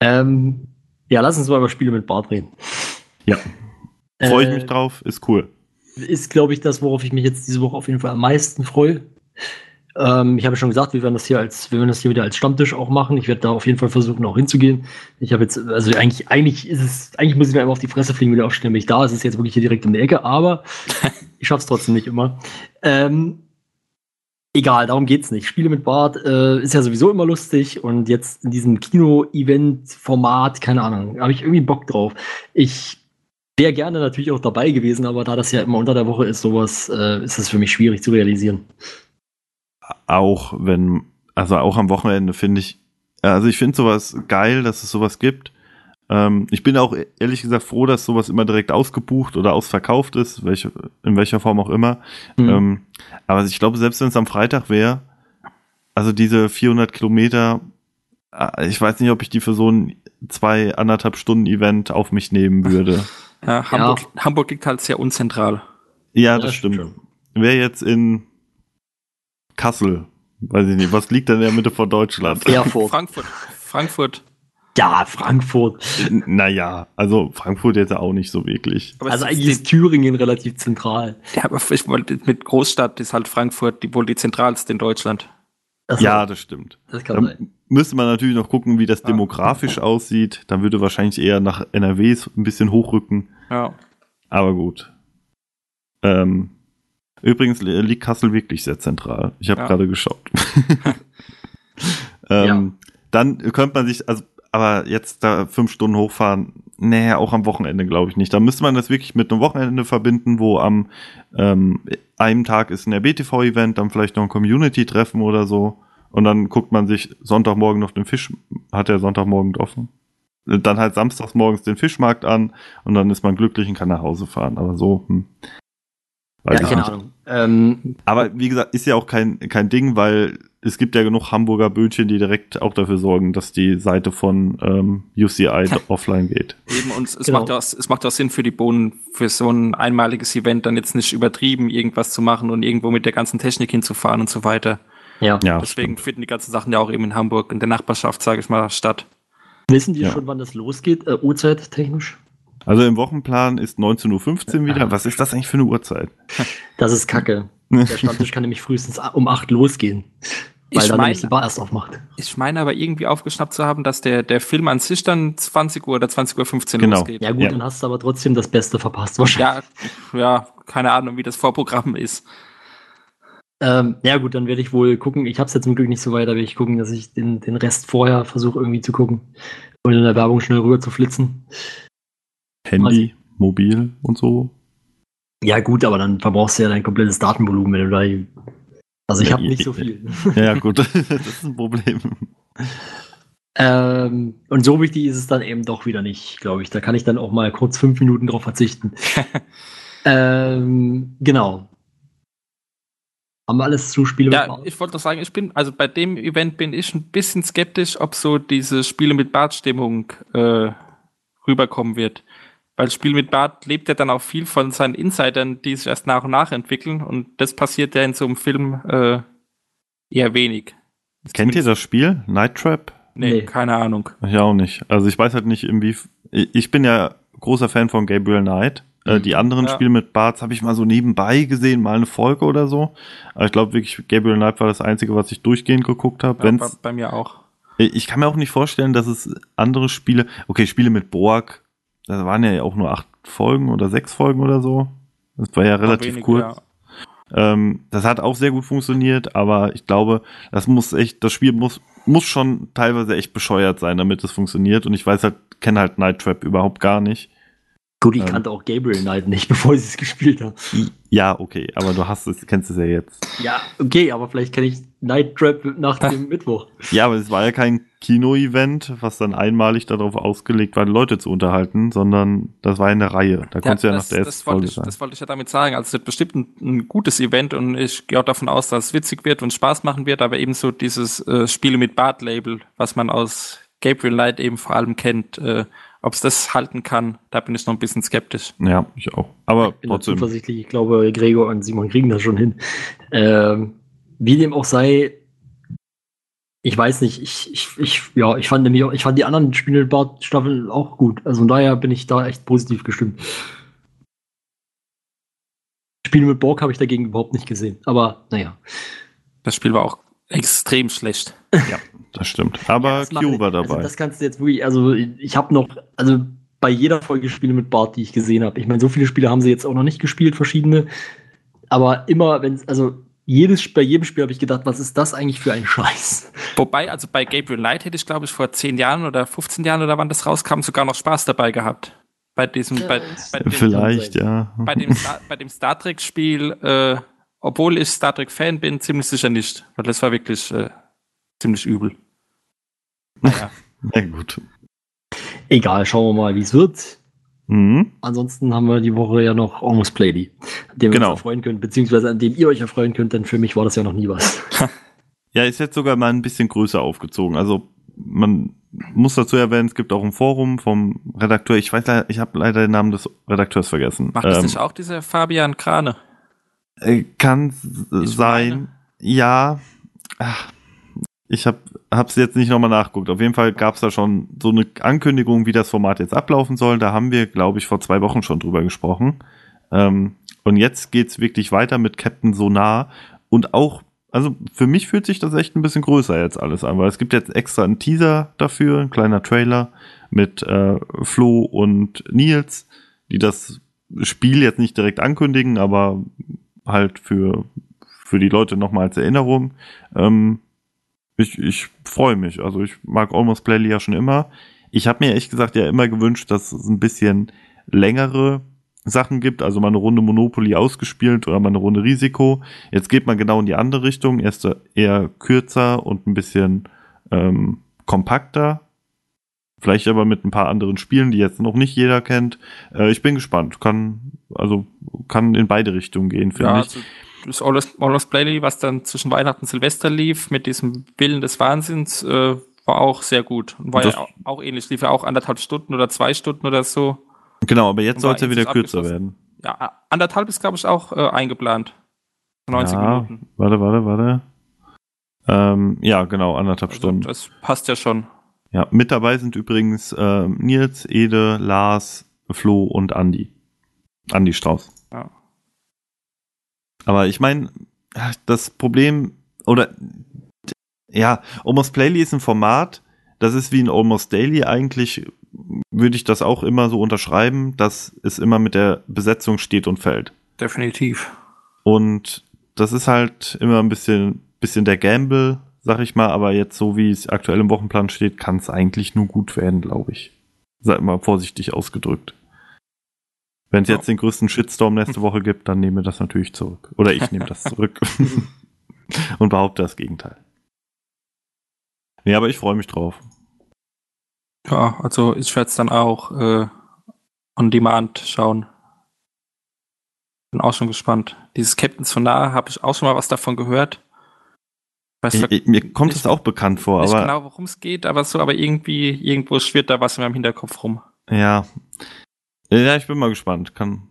Ähm, ja, lass uns mal über Spiele mit Bart reden. Ja. Freue ich Äh, mich drauf, ist cool. Ist, glaube ich, das, worauf ich mich jetzt diese Woche auf jeden Fall am meisten freue. Ähm, ich habe schon gesagt, wir werden das hier als, wir werden das hier wieder als Stammtisch auch machen. Ich werde da auf jeden Fall versuchen, auch hinzugehen. Ich habe jetzt, also eigentlich, eigentlich ist es, eigentlich muss ich mir einfach auf die Fresse fliegen, wieder aufstehen, wenn ich da. ist. Es ist jetzt wirklich hier direkt um die Ecke, aber ich schaffe es trotzdem nicht immer. Ähm, egal, darum geht's nicht. Spiele mit Bart äh, ist ja sowieso immer lustig und jetzt in diesem Kino-Event-Format, keine Ahnung, habe ich irgendwie Bock drauf. Ich wäre gerne natürlich auch dabei gewesen, aber da das ja immer unter der Woche ist, sowas, äh, ist es für mich schwierig zu realisieren. Auch wenn, also auch am Wochenende finde ich, also ich finde sowas geil, dass es sowas gibt. Ähm, ich bin auch ehrlich gesagt froh, dass sowas immer direkt ausgebucht oder ausverkauft ist, welche, in welcher Form auch immer. Mhm. Ähm, aber ich glaube, selbst wenn es am Freitag wäre, also diese 400 Kilometer, äh, ich weiß nicht, ob ich die für so ein zwei, anderthalb Stunden Event auf mich nehmen würde. Ja, Hamburg, Hamburg liegt halt sehr unzentral. Ja, Ja, das das stimmt. stimmt Wer jetzt in Kassel, weiß ich nicht, was liegt denn in der Mitte von Deutschland? Erfurt. Frankfurt. Frankfurt. ja, Frankfurt. Naja, also Frankfurt jetzt auch nicht so wirklich. Aber Also eigentlich ist Thüringen relativ zentral. Ja, aber ich wollte, mit Großstadt ist halt Frankfurt die wohl die zentralste in Deutschland. Also, Ja, das stimmt. das kann sein. Müsste man natürlich noch gucken, wie das demografisch aussieht. Dann würde wahrscheinlich eher nach NRW ein bisschen hochrücken. Ja. Aber gut. Ähm, übrigens li- liegt Kassel wirklich sehr zentral. Ich habe Ja. gerade geschaut. ähm, Dann könnte man sich, also, aber jetzt da fünf Stunden hochfahren, nee, auch am Wochenende glaube ich nicht. Da müsste man das wirklich mit einem Wochenende verbinden, wo am ähm, einem Tag ist ein RBTV-Event, dann vielleicht noch ein Community-Treffen oder so. Und dann guckt man sich Sonntagmorgen noch den Fisch, hat der Sonntagmorgen offen? Dann halt samstags morgens den Fischmarkt an und dann ist man glücklich und kann nach Hause fahren. Aber so, hm. Weiß Ja, keine. Ahnung. Ähm, Aber wie gesagt, ist ja auch kein, kein Ding, weil es gibt ja genug Hamburger Bötchen, die direkt auch dafür sorgen, dass die Seite von ähm, UCI offline geht. Eben, und es, Genau. macht auch- es macht auch Sinn für die Bohnen, für so ein einmaliges Event dann jetzt nicht übertrieben, irgendwas zu machen und irgendwo mit der ganzen Technik hinzufahren und so weiter. Ja. Ja, Deswegen finden die ganzen Sachen ja auch eben in Hamburg, in der Nachbarschaft, sage ich mal, statt. Wissen die Ja. schon, wann das losgeht? Äh, Uhrzeit technisch? Also im Wochenplan ist 19.15 Uhr wieder. Was ist das eigentlich für eine Uhrzeit? Das ist kacke. Der Stammtisch kann nämlich frühestens um 8 losgehen. Weil Ich dann mein- nämlich die Bar erst aufmacht. Ich meine aber irgendwie aufgeschnappt zu haben, dass der, der Film an sich dann 20 Uhr oder 20 Uhr 15 Genau. losgeht. Ja gut, Ja. dann hast du aber trotzdem das Beste verpasst wahrscheinlich. Ja, ja, keine Ahnung, wie das Vorprogramm ist. Ähm, ja gut, dann werde ich wohl gucken. Ich habe es jetzt zum Glück nicht so weit, da werde ich gucken, dass ich den, den Rest vorher versuche irgendwie zu gucken. Und in der Werbung schnell rüber zu flitzen. Handy, mobil und so. Ja gut, aber dann verbrauchst du ja dein komplettes Datenvolumen, wenn du da... Also ich Ja, habe nicht so viel. Ja, ja, gut, das ist ein Problem. Ähm, und so wichtig ist es dann eben doch wieder nicht, glaube ich. Da kann ich dann auch mal kurz fünf Minuten drauf verzichten. ähm, genau. Haben wir alles zu Spiele Ja, mit ich wollte noch sagen, ich bin, also bei dem Event bin ich ein bisschen skeptisch, ob so diese Spiele mit Bart-Stimmung äh, rüberkommen wird. Weil Spiel mit Bart lebt ja dann auch viel von seinen Insidern, die sich erst nach und nach entwickeln und das passiert ja in so einem Film äh, eher wenig. Kennt ihr das Spiel? Night Trap? Nee, Nee. keine Ahnung. Ich auch nicht. Also ich weiß halt nicht, inwie. Ich bin ja großer Fan von Gabriel Knight. Äh, die anderen Ja. Spiele mit Barts habe ich mal so nebenbei gesehen, mal eine Folge oder so. Aber ich glaube wirklich, Gabriel Knight war das Einzige, was ich durchgehend geguckt habe. Ja, bei, bei mir auch. Ich kann mir auch nicht vorstellen, dass es andere Spiele, okay, Spiele mit Borg, da waren ja auch nur acht Folgen oder sechs Folgen oder so. Das war ja relativ Wenig, kurz. ja. Ähm, das hat auch sehr gut funktioniert, aber ich glaube, das muss echt, das Spiel muss, muss schon teilweise echt bescheuert sein, damit es funktioniert. Und ich weiß halt, kenne halt Night Trap überhaupt gar nicht. Gut, ich Ähm. kannte auch Gabriel Knight nicht, bevor sie es gespielt haben. Ja, okay, aber du hast es, kennst es ja jetzt. Ja, okay, aber vielleicht kenne ich Night Trap nach dem Mittwoch. Ja, aber es war ja kein Kino-Event, was dann einmalig darauf ausgelegt war, Leute zu unterhalten, sondern das war in der Reihe. Da konntest du ja nach das, der das, ersten wollte Folge ich, sein. das wollte ich ja damit sagen. Also es wird bestimmt ein, ein gutes Event und ich gehe auch davon aus, dass es witzig wird und Spaß machen wird, aber eben so dieses äh, Spiele mit Bart-Label, was man aus Gabriel Light eben vor allem kennt, äh, ob es das halten kann, da bin ich noch ein bisschen skeptisch. Ja, ich auch. Aber Ich bin trotzdem. zuversichtlich. Ich glaube, Gregor und Simon kriegen das schon hin. Ähm, wie dem auch sei, ich weiß nicht, ich, ich, ich, ja, ich fand nämlich auch, ich fand die anderen Spielbart-Staffeln auch gut. Also von daher bin ich da echt positiv gestimmt. Spiele mit Borg habe ich dagegen überhaupt nicht gesehen. Aber naja. Das Spiel war auch extrem schlecht. Das stimmt. Aber Das Q war Also dabei. das kannst du jetzt wirklich, also ich habe noch, also bei jeder Folge Spiele mit Bart, die ich gesehen habe. Ich meine, so viele Spiele haben sie jetzt auch noch nicht gespielt, verschiedene. Aber immer, wenn also jedes, bei jedem Spiel habe ich gedacht, was ist das eigentlich für ein Scheiß? Wobei, also bei Gabriel Light hätte ich, glaube ich, vor 10 Jahren oder 15 Jahren oder wann das rauskam, sogar noch Spaß dabei gehabt. Bei diesem, bei, bei dem, Vielleicht, ja. bei dem, Star, bei dem Star Trek-Spiel, äh, obwohl ich Star Trek-Fan bin, ziemlich sicher nicht. Weil das war wirklich äh, ziemlich übel. Naja. Na gut. Egal, schauen wir mal, wie es wird. Mhm. Ansonsten haben wir die Woche ja noch Almost Playly, an dem wir Genau. uns erfreuen können, beziehungsweise an dem ihr euch erfreuen könnt, denn für mich war das ja noch nie was. Ja, ist jetzt sogar mal ein bisschen größer aufgezogen. Also man muss dazu erwähnen, es gibt auch ein Forum vom Redakteur. Ich weiß leider, ich habe leider den Namen des Redakteurs vergessen. Macht das Ähm, nicht auch dieser Fabian Krane? Äh, Kann Ich sein. meine. Ja. Ach, ich habe hab's jetzt nicht nochmal nachgeguckt. Auf jeden Fall gab's da schon so eine Ankündigung, wie das Format jetzt ablaufen soll. Da haben wir, glaube ich, vor zwei Wochen schon drüber gesprochen. Ähm, und jetzt geht's wirklich weiter mit Captain Sonar. Und auch, also für mich fühlt sich das echt ein bisschen größer jetzt alles an, weil es gibt jetzt extra einen Teaser dafür, ein kleiner Trailer mit äh, Flo und Nils, die das Spiel jetzt nicht direkt ankündigen, aber halt für, für die Leute nochmal als Erinnerung. Ähm, ich ich freue mich. Also ich mag Almost Playly ja schon immer. Ich habe mir ehrlich gesagt ja immer gewünscht, dass es ein bisschen längere Sachen gibt, also mal eine Runde Monopoly ausgespielt oder mal eine Runde Risiko. Jetzt geht man genau in die andere Richtung, erst eher kürzer und ein bisschen ähm, kompakter. Vielleicht aber mit ein paar anderen Spielen, die jetzt noch nicht jeder kennt. Äh, ich bin gespannt. Kann, also, kann in beide Richtungen gehen, finde Ja, ich. also das Almost, Almost Playly, was dann zwischen Weihnachten und Silvester lief, mit diesem Willen des Wahnsinns, äh, war auch sehr gut. Und war Das- ja auch, auch ähnlich, lief ja auch anderthalb Stunden oder zwei Stunden oder so. Genau, aber jetzt Und soll war es ja jetzt wieder kürzer werden. Ja, anderthalb ist, glaube ich, auch äh, eingeplant. 90 ja, Minuten. Warte, warte, warte. Ähm, ja, genau, anderthalb Also, Stunden. das passt ja schon. Ja, mit dabei sind übrigens ähm, Nils, Ede, Lars, Flo und Andi. Andi Strauß. Ja. Aber ich meine, das Problem oder ja, Almost Playly ist ein Format, das ist wie ein Almost Daily eigentlich, würde ich das auch immer so unterschreiben, dass es immer mit der Besetzung steht und fällt. Definitiv. Und das ist halt immer ein bisschen, bisschen der Gamble, sag ich mal, aber jetzt so wie es aktuell im Wochenplan steht, kann es eigentlich nur gut werden, glaube ich. Sag mal vorsichtig ausgedrückt. Wenn es jetzt den größten Shitstorm nächste Woche gibt, dann nehme das natürlich zurück. Oder ich nehme das zurück und behaupte das Gegenteil. Nee, aber ich freue mich drauf. Ja, also ich werde es dann auch äh, on demand schauen. Bin auch schon gespannt. Dieses Captains von Nahe habe ich auch schon mal was davon gehört. Weiß Ich, ich, mir kommt das auch bekannt vor, nicht aber genau, worum es geht, aber so, aber irgendwie, irgendwo schwirrt da was in meinem Hinterkopf rum. ja. Ja, ich bin mal gespannt. Kann,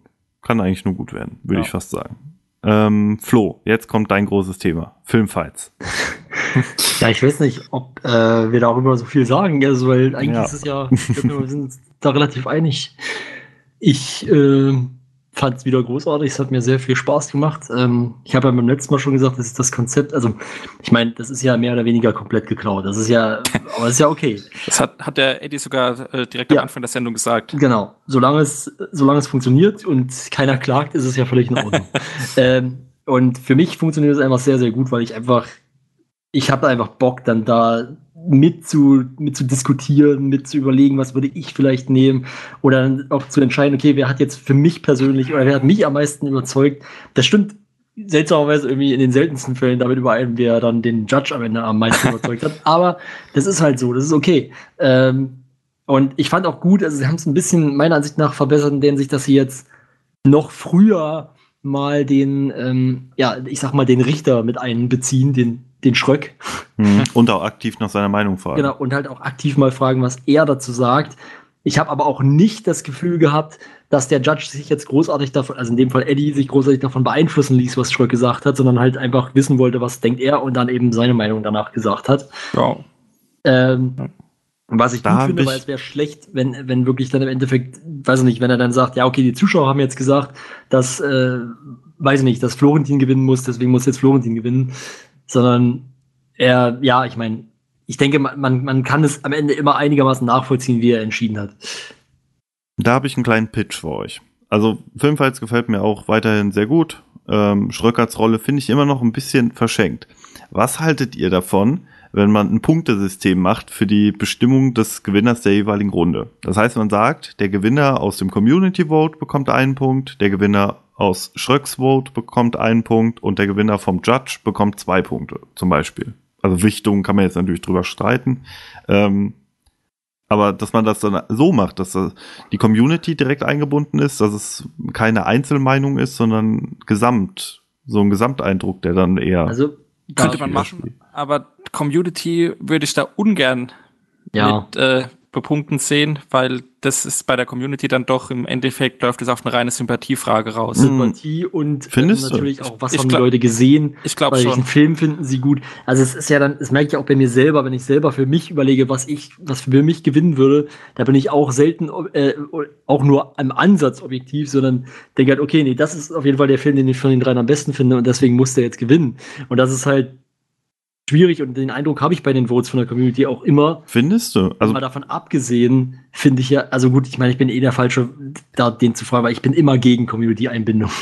kann eigentlich nur gut werden, würde Ja. ich fast sagen. Ähm, Flo, jetzt kommt dein großes Thema. Filmfights. Ja, ich weiß nicht, ob äh, wir darüber so viel sagen, also, weil eigentlich Ja. ist es ja, ich glaub, wir sind uns da relativ einig. Ich äh, fand es wieder großartig, es hat mir sehr viel Spaß gemacht. Ähm, ich habe ja beim letzten Mal schon gesagt, das ist das Konzept, also ich meine, das ist ja mehr oder weniger komplett geklaut. Das ist ja, aber ist ja okay. Das hat, hat der Eddie sogar äh, direkt Ja. am Anfang der Sendung gesagt. Genau. Solange es, solange es funktioniert und keiner klagt, ist es ja völlig in Ordnung. ähm, und für mich funktioniert es einfach sehr, sehr gut, weil ich einfach, ich habe einfach Bock, dann da mit zu, mit zu diskutieren, mit zu überlegen, was würde ich vielleicht nehmen oder dann auch zu entscheiden, okay, wer hat jetzt für mich persönlich oder wer hat mich am meisten überzeugt. Das stimmt seltsamerweise irgendwie in den seltensten Fällen damit überein, wer dann den Judge am Ende am meisten überzeugt hat. Aber das ist halt so, das ist okay. Ähm, und ich fand auch gut, also sie haben es ein bisschen meiner Ansicht nach verbessert, in der Hinsicht, dass sie jetzt noch früher mal den, ähm, ja, ich sag mal, den Richter mit einbeziehen, den, den Schröck. Mhm. Und auch aktiv nach seiner Meinung fragen. Genau, und halt auch aktiv mal fragen, was er dazu sagt. Ich habe aber auch nicht das Gefühl gehabt, dass der Judge sich jetzt großartig davon, also in dem Fall Eddie, sich großartig davon beeinflussen ließ, was Schröck gesagt hat, sondern halt einfach wissen wollte, was denkt er und dann eben seine Meinung danach gesagt hat. Ja. Ähm, was ich Da gut finde, ich- weil es wäre schlecht, wenn, wenn wirklich dann im Endeffekt, weiß ich nicht, wenn er dann sagt, ja, okay, die Zuschauer haben jetzt gesagt, dass, äh, weiß ich nicht, dass Florentin gewinnen muss, deswegen muss jetzt Florentin gewinnen, sondern er, ja, ich meine, ich denke, man, man, man kann es am Ende immer einigermaßen nachvollziehen, wie er entschieden hat. Da habe ich einen kleinen Pitch für euch. Also Filmfights gefällt mir auch weiterhin sehr gut. Ähm, Schröckerts Rolle finde ich immer noch ein bisschen verschenkt. Was haltet ihr davon, wenn man ein Punktesystem macht für die Bestimmung des Gewinners der jeweiligen Runde? Das heißt, man sagt, der Gewinner aus dem Community Vote bekommt einen Punkt, der Gewinner aus Schröcks Vote bekommt einen Punkt und der Gewinner vom Judge bekommt zwei Punkte, zum Beispiel. Also Wichtungen kann man jetzt natürlich drüber streiten. Ähm, aber dass man das dann so macht, dass das die Community direkt eingebunden ist, dass es keine Einzelmeinung ist, sondern gesamt, so ein Gesamteindruck, der dann eher. Also, Könnte man machen, aber Community würde ich da ungern ja. mit äh, bepunkten sehen, weil das ist bei der Community dann doch im Endeffekt läuft es auf eine reine Sympathiefrage raus. Mhm. Sympathie und äh, Findest du? natürlich auch, was Ich haben die glaub- Leute gesehen, Ich glaube schon. welchen Film finden sie gut? Also es ist ja dann, das merke ich auch bei mir selber, wenn ich selber für mich überlege, was ich, was für mich gewinnen würde, da bin ich auch selten, äh, auch nur im Ansatz objektiv, sondern denke halt, okay, nee, das ist auf jeden Fall der Film, den ich von den dreien am besten finde und deswegen muss der jetzt gewinnen. Und das ist halt schwierig und den Eindruck habe ich bei den Votes von der Community auch immer. Findest du? Also mal davon abgesehen, finde ich ja, also gut, ich meine, ich bin eh der Falsche, da den zu fragen, weil ich bin immer gegen Community-Einbindung.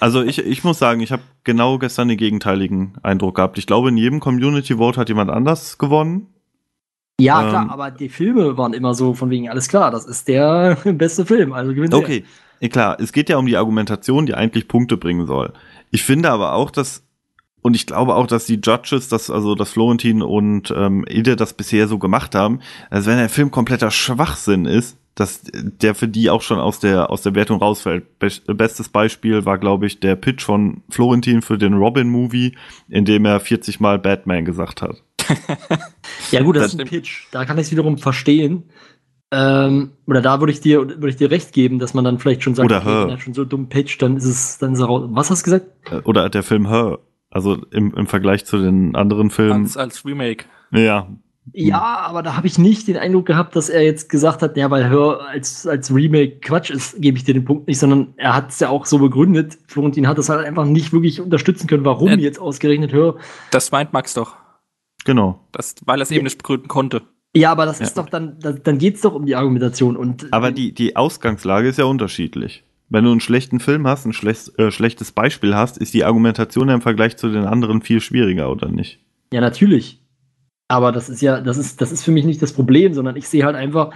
Also ich, ich muss sagen, ich habe genau gestern den gegenteiligen Eindruck gehabt. Ich glaube, in jedem Community Vote hat jemand anders gewonnen. Ja, Ähm, klar, aber die Filme waren immer so von wegen, alles klar, das ist der beste Film, also gewinnt. Okay, ja, klar, es geht ja um die Argumentation, die eigentlich Punkte bringen soll. Ich finde aber auch, dass und ich glaube auch, dass die Judges, das, also dass Florentin und ähm, Ide das bisher so gemacht haben, also wenn der Film kompletter Schwachsinn ist, dass der für die auch schon aus der aus der Wertung rausfällt. Be bestes Beispiel war, glaube ich, der Pitch von Florentin für den Robin-Movie, in dem er 40 Mal Batman gesagt hat. Ja, gut, das, Das ist ein. Pitch. Da kann ich es wiederum verstehen. Ähm, oder da würde ich dir, würde ich dir recht geben, dass man dann vielleicht schon sagt, Oder Her. wenn er schon so dumm pitcht, dann ist es, dann ist er raus. Was hast du gesagt? Äh, Oder der Film Her. Also im, im Vergleich zu den anderen Filmen. Als, als Remake. Ja, Ja, aber da habe ich nicht den Eindruck gehabt, dass er jetzt gesagt hat, ja, weil Hör als, als Remake Quatsch ist, gebe ich dir den Punkt nicht, sondern er hat es ja auch so begründet. Florentin hat das halt einfach nicht wirklich unterstützen können, warum Ja. jetzt ausgerechnet Hör. Das meint Max doch. Genau. Das, weil er es eben nicht begründen konnte. Ja, aber das Ja. ist doch dann, dann, dann geht's doch um die Argumentation und Aber die, die Ausgangslage ist ja unterschiedlich. Wenn du einen schlechten Film hast, ein schlech äh, schlechtes Beispiel hast, ist die Argumentation im Vergleich zu den anderen viel schwieriger, oder nicht? Ja, natürlich. Aber das ist ja, das ist, das ist für mich nicht das Problem, sondern ich sehe halt einfach,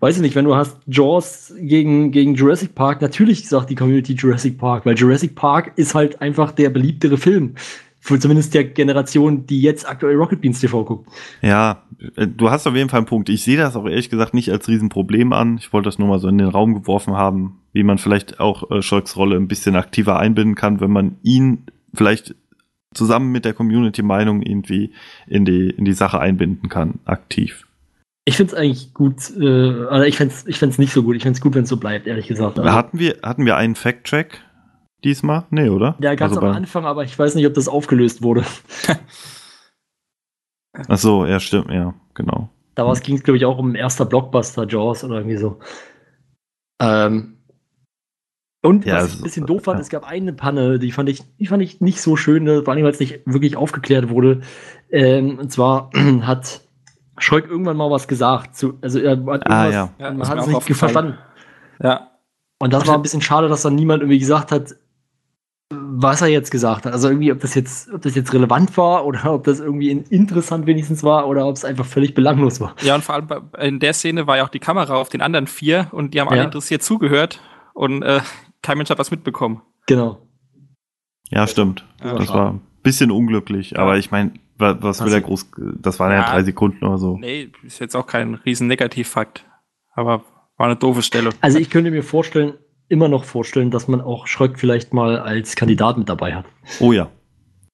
weiß ich nicht, wenn du hast Jaws gegen, gegen Jurassic Park, natürlich sagt die Community Jurassic Park, weil Jurassic Park ist halt einfach der beliebtere Film. Für zumindest der Generation, die jetzt aktuell Rocket Beans TV guckt. Ja, äh, du hast auf jeden Fall einen Punkt. Ich sehe das auch ehrlich gesagt nicht als Riesenproblem an. Ich wollte das nur mal so in den Raum geworfen haben, wie man vielleicht auch äh, Schröcks Rolle ein bisschen aktiver einbinden kann, wenn man ihn vielleicht zusammen mit der Community-Meinung irgendwie in die, in die Sache einbinden kann, aktiv. Ich finde es eigentlich gut, äh, also ich fände es ich find's nicht so gut. Ich fände es gut, wenn es so bleibt, ehrlich gesagt. Also, Hatten wir, hatten wir einen Fact-Check diesmal? Nee, oder? ja, ganz Also am bei- Anfang, aber ich weiß nicht, ob das aufgelöst wurde. Ach so, ja, stimmt, ja, genau. Da ging es, glaube ich, auch um erster Blockbuster Jaws oder irgendwie so. Ähm, und Ja, was ich ein bisschen doof fand, ja. es gab eine Panne, die fand ich, die fand ich nicht so schön, ne, vor allem, weil es nicht wirklich aufgeklärt wurde. Ähm, und zwar hat Schröck irgendwann mal was gesagt. Zu, also er hat Ah, irgendwas, ja. Man hat es nicht verstanden. Ja. Und das war ein bisschen schade, dass dann niemand irgendwie gesagt hat, was er jetzt gesagt hat. Also irgendwie, ob das jetzt, ob das jetzt relevant war oder ob das irgendwie in- interessant wenigstens war oder ob es einfach völlig belanglos war. Ja, und vor allem bei, in der Szene war ja auch die Kamera auf den anderen vier und die haben alle interessiert zugehört und äh, kein Mensch hat was mitbekommen. Genau. Ja, stimmt. Ja, das schade. war ein bisschen unglücklich, aber ich meine, wa- was will der Passiert. groß, das waren ja, Ja. drei Sekunden oder so. Nee, ist jetzt auch kein riesen Negativfakt. Aber war eine doofe Stelle. Also ich könnte mir vorstellen, immer noch vorstellen, dass man auch Schröck vielleicht mal als Kandidat mit dabei hat. Oh ja,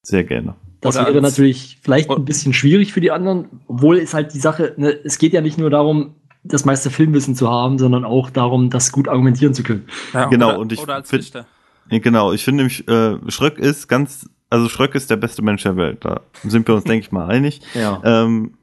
sehr gerne. Das Oder wäre natürlich vielleicht ein bisschen schwierig für die anderen, obwohl es halt die Sache, ne, es geht ja nicht nur darum, das meiste Filmwissen zu haben, sondern auch darum, das gut argumentieren zu können. Ja, Genau, oder, und ich oder als find- Richter. Genau, ich finde nämlich, äh, Schröck ist ganz, also Schröck ist der beste Mensch der Welt. Da sind wir uns, denke ich mal, einig. Ja. Ähm,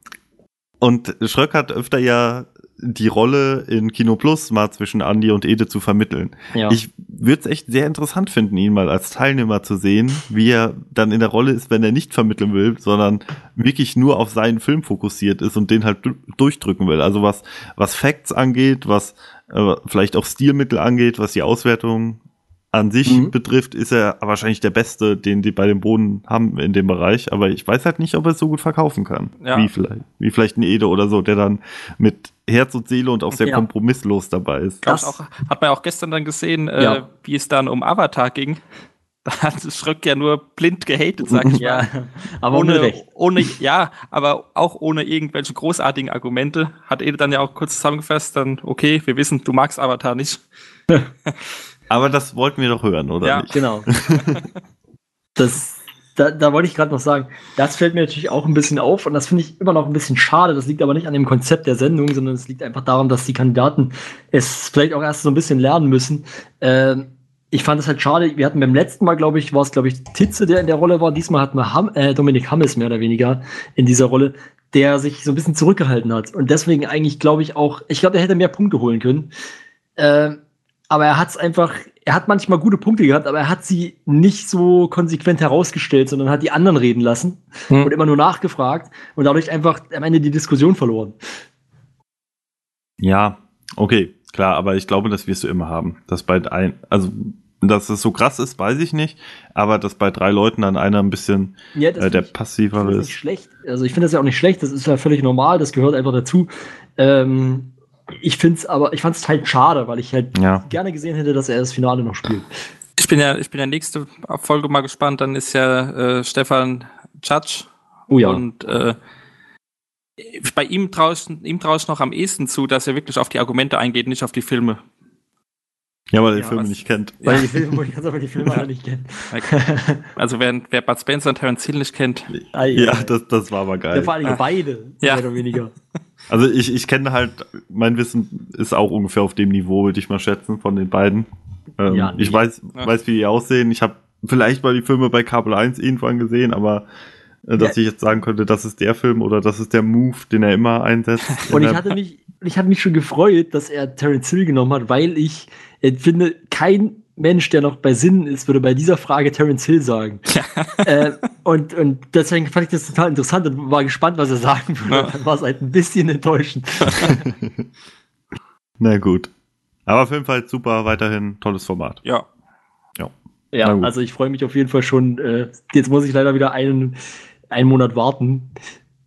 und Schröck hat öfter ja die Rolle in Kino Plus mal zwischen Andy und Ede zu vermitteln. ja. Ich würde es echt sehr interessant finden, ihn mal als Teilnehmer zu sehen, wie er dann in der Rolle ist, wenn er nicht vermitteln will, sondern wirklich nur auf seinen Film fokussiert ist und den halt du- durchdrücken will. Also was, was Facts angeht, was äh, vielleicht auch Stilmittel angeht, was die Auswertung an sich Mhm. betrifft, ist er wahrscheinlich der Beste, den die bei dem Boden haben in dem Bereich. Aber ich weiß halt nicht, ob er es so gut verkaufen kann. Ja. Wie vielleicht, wie vielleicht ein Ede oder so, der dann mit Herz und Seele und auch sehr Ja. kompromisslos dabei ist. Das- auch, hat man ja auch gestern dann gesehen, äh, Ja. wie es dann um Avatar ging. Da hat Schröck ja nur blind gehatet, sag ich ja, mal. aber ohne, ohne ja, aber auch ohne irgendwelche großartigen Argumente. Hat Ede dann ja auch kurz zusammengefasst, dann, okay, wir wissen, du magst Avatar nicht. Aber das wollten wir doch hören, oder Ja. nicht? Genau. das, da, da wollte ich gerade noch sagen, das fällt mir natürlich auch ein bisschen auf und das finde ich immer noch ein bisschen schade. Das liegt aber nicht an dem Konzept der Sendung, sondern es liegt einfach daran, dass die Kandidaten es vielleicht auch erst so ein bisschen lernen müssen. Ähm, ich fand es halt schade. Wir hatten beim letzten Mal, glaube ich, war es, glaube ich, Titze, der in der Rolle war. Diesmal hatten wir Ham, äh, Dominik Hammes mehr oder weniger in dieser Rolle, der sich so ein bisschen zurückgehalten hat. Und deswegen eigentlich, glaube ich, auch, ich glaube, er hätte mehr Punkte holen können. Ähm, aber er hat es einfach, er hat manchmal gute Punkte gehabt, aber er hat sie nicht so konsequent herausgestellt, sondern hat die anderen reden lassen Hm. und immer nur nachgefragt und dadurch einfach am Ende die Diskussion verloren. Ja, okay, klar, aber ich glaube, das wirst du immer haben. Dass bei ein, also, dass es so krass ist, weiß ich nicht, aber dass bei drei Leuten dann einer ein bisschen Ja, äh, der ich- passivere das nicht ist. schlecht. Also ich finde das ja auch nicht schlecht, das ist ja völlig normal, das gehört einfach dazu. Ähm, ich finde es aber, ich fand es halt schade, weil ich halt Ja. gerne gesehen hätte, dass er das Finale noch spielt. Ich bin ja, ich bin ja nächste Folge mal gespannt, dann ist ja äh, Stefan Tschatsch Oh ja. Und äh, bei ihm traue ich, ihm trau ich noch am ehesten zu, dass er wirklich auf die Argumente eingeht, nicht auf die Filme. Ja, weil er die Ja, Filme was- nicht kennt. weil die Filme, ich kann aber die Filme alle nicht kennen. Also wer, wer Bud Spencer und Terence Hill nicht kennt, Ja, das, das war aber ja, geil. vor allem Ah. beide, Ja. mehr oder weniger. Also ich, ich kenne halt, mein Wissen ist auch ungefähr auf dem Niveau, würde ich mal schätzen, von den beiden. Ähm, Ja, ich nee. weiß, Ja. weiß, wie die aussehen. Ich habe vielleicht mal die Filme bei Kabel 1 irgendwann gesehen, aber äh, dass ich jetzt sagen könnte, das ist der Film oder das ist der Move, den er immer einsetzt. Und ich hatte mich, ich hatte mich schon gefreut, dass er Terence Hill genommen hat, weil ich äh, finde, kein Mensch, der noch bei Sinnen ist, würde bei dieser Frage Terence Hill sagen. äh, und, und deswegen fand ich das total interessant und war gespannt, was er sagen würde. Ja. Dann war es halt ein bisschen enttäuschend. Na gut. Aber auf jeden Fall super, weiterhin tolles Format. Ja. Ja, gut. also ich freue mich auf jeden Fall schon. Äh, jetzt muss ich leider wieder einen, einen Monat warten.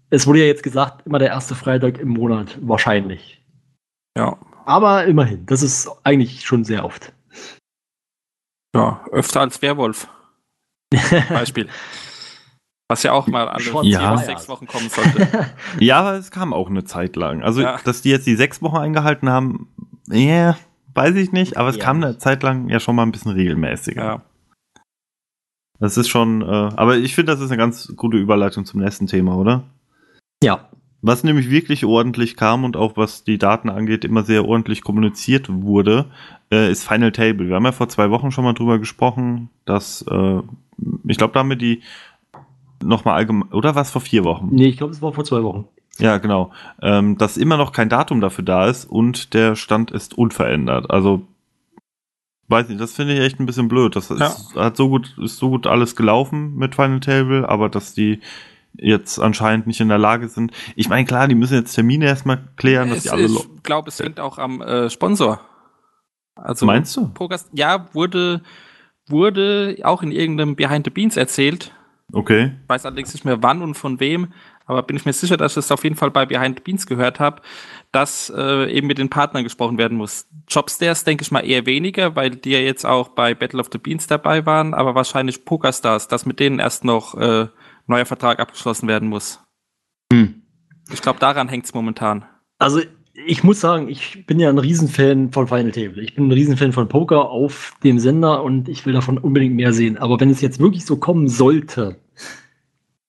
Es wurde ja jetzt gesagt, immer der erste Freitag im Monat, wahrscheinlich. Ja. Aber immerhin, das ist eigentlich schon sehr oft. Ja. Öfter als Werwolf. Beispiel. Was ja auch mal alle vier Ja. sechs Wochen kommen sollte. Ja, aber es kam auch eine Zeit lang. Also, Ja. dass die jetzt die sechs Wochen eingehalten haben, ja, weiß ich nicht, aber es Ja. kam eine Zeit lang ja schon mal ein bisschen regelmäßiger. ja. Das ist schon, äh, aber ich finde, das ist eine ganz gute Überleitung zum nächsten Thema, oder? Ja, Was nämlich wirklich ordentlich kam und auch was die Daten angeht, immer sehr ordentlich kommuniziert wurde, äh, ist Final Table. Wir haben ja vor zwei Wochen schon mal drüber gesprochen, dass, äh, ich glaube, da haben wir die nochmal allgemein, oder was vor vier Wochen? nee, ich glaube, es war vor zwei Wochen. Ja, genau. Ähm, dass immer noch kein Datum dafür da ist und der Stand ist unverändert. Also, weiß nicht, das finde ich echt ein bisschen blöd. Das ist, hat so gut, ist so gut alles gelaufen mit Final Table, aber dass die jetzt anscheinend nicht in der Lage sind. Ich meine, klar, die müssen jetzt Termine erstmal klären, dass Es, die alle. ich glaube, es hängt auch am äh, Sponsor. Also Meinst du? Pogas, ja, wurde, wurde auch in irgendeinem Behind the Beans erzählt. Okay. Ich weiß allerdings nicht mehr wann und von wem, aber bin ich mir sicher, dass ich es auf jeden Fall bei Behind the Beans gehört habe, dass äh, eben mit den Partnern gesprochen werden muss. Jobstairs denke ich mal eher weniger, weil die ja jetzt auch bei Battle of the Beans dabei waren, aber wahrscheinlich Pokerstars, dass mit denen erst noch äh, neuer Vertrag abgeschlossen werden muss. Hm. Ich glaube, daran hängt es momentan. Also, ich muss sagen, ich bin ja ein Riesenfan von Final Table. Ich bin ein Riesenfan von Poker auf dem Sender und ich will davon unbedingt mehr sehen. Aber wenn es jetzt wirklich so kommen sollte,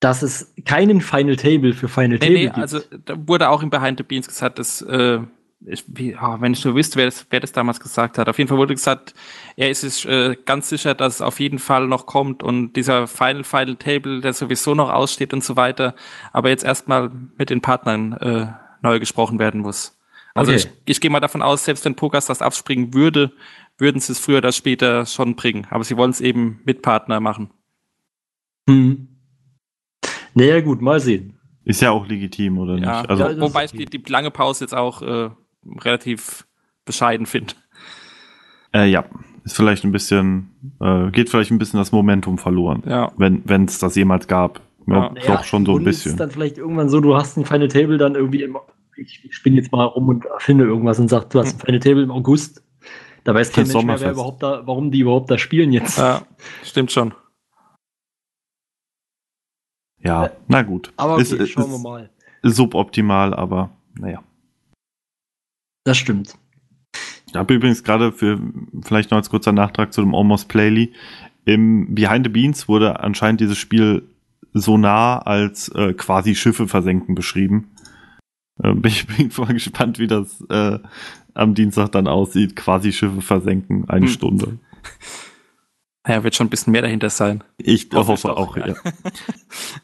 dass es keinen Final Table für Final Nee, Table nee, gibt, also da wurde auch im Behind the Beans gesagt, dass äh, ich, wie, oh, wenn ich nur wüsste, wer das, wer das damals gesagt hat. Auf jeden Fall wurde gesagt, er ist sich äh, ganz sicher, dass es auf jeden Fall noch kommt und dieser Final Final Table, der sowieso noch aussteht und so weiter, aber jetzt erstmal mit den Partnern äh, neu gesprochen werden muss. Also Okay. ich, ich gehe mal davon aus, selbst wenn Pokas das abspringen würde, würden sie es früher oder später schon bringen. Aber sie wollen es eben mit Partner machen. Hm. Naja, gut, mal sehen. Ist ja auch legitim, oder Ja, nicht? Also, Ja, wobei die, die lange Pause jetzt auch äh, relativ bescheiden finde. äh, ja. Ist vielleicht ein bisschen, äh, geht vielleicht ein bisschen das Momentum verloren. Ja. Wenn wenn es das jemals gab. Ja, Ja. doch schon so ein bisschen. ist dann vielleicht irgendwann so, du hast ein Final Table dann irgendwie im, ich, ich spinne jetzt mal rum und erfinde irgendwas und sag, du hast ein Final Table im August. Da weiß kein Mensch mehr, wer überhaupt da, warum die überhaupt da spielen jetzt. Ja, stimmt schon. Ja, na gut. Aber okay, ist, schauen wir ist mal. suboptimal, aber naja. Das stimmt. Ich habe übrigens gerade für vielleicht noch als kurzer Nachtrag zu dem Almost Playly. Im Behind the Beans wurde anscheinend dieses Spiel so nah als äh, quasi Schiffe versenken beschrieben. Äh, bin ich bin mal gespannt, wie das äh, am Dienstag dann aussieht. Quasi Schiffe versenken, eine Hm. Stunde. Ja, wird schon ein bisschen mehr dahinter sein. Ich Hoffe hoffe auch, ja. ja.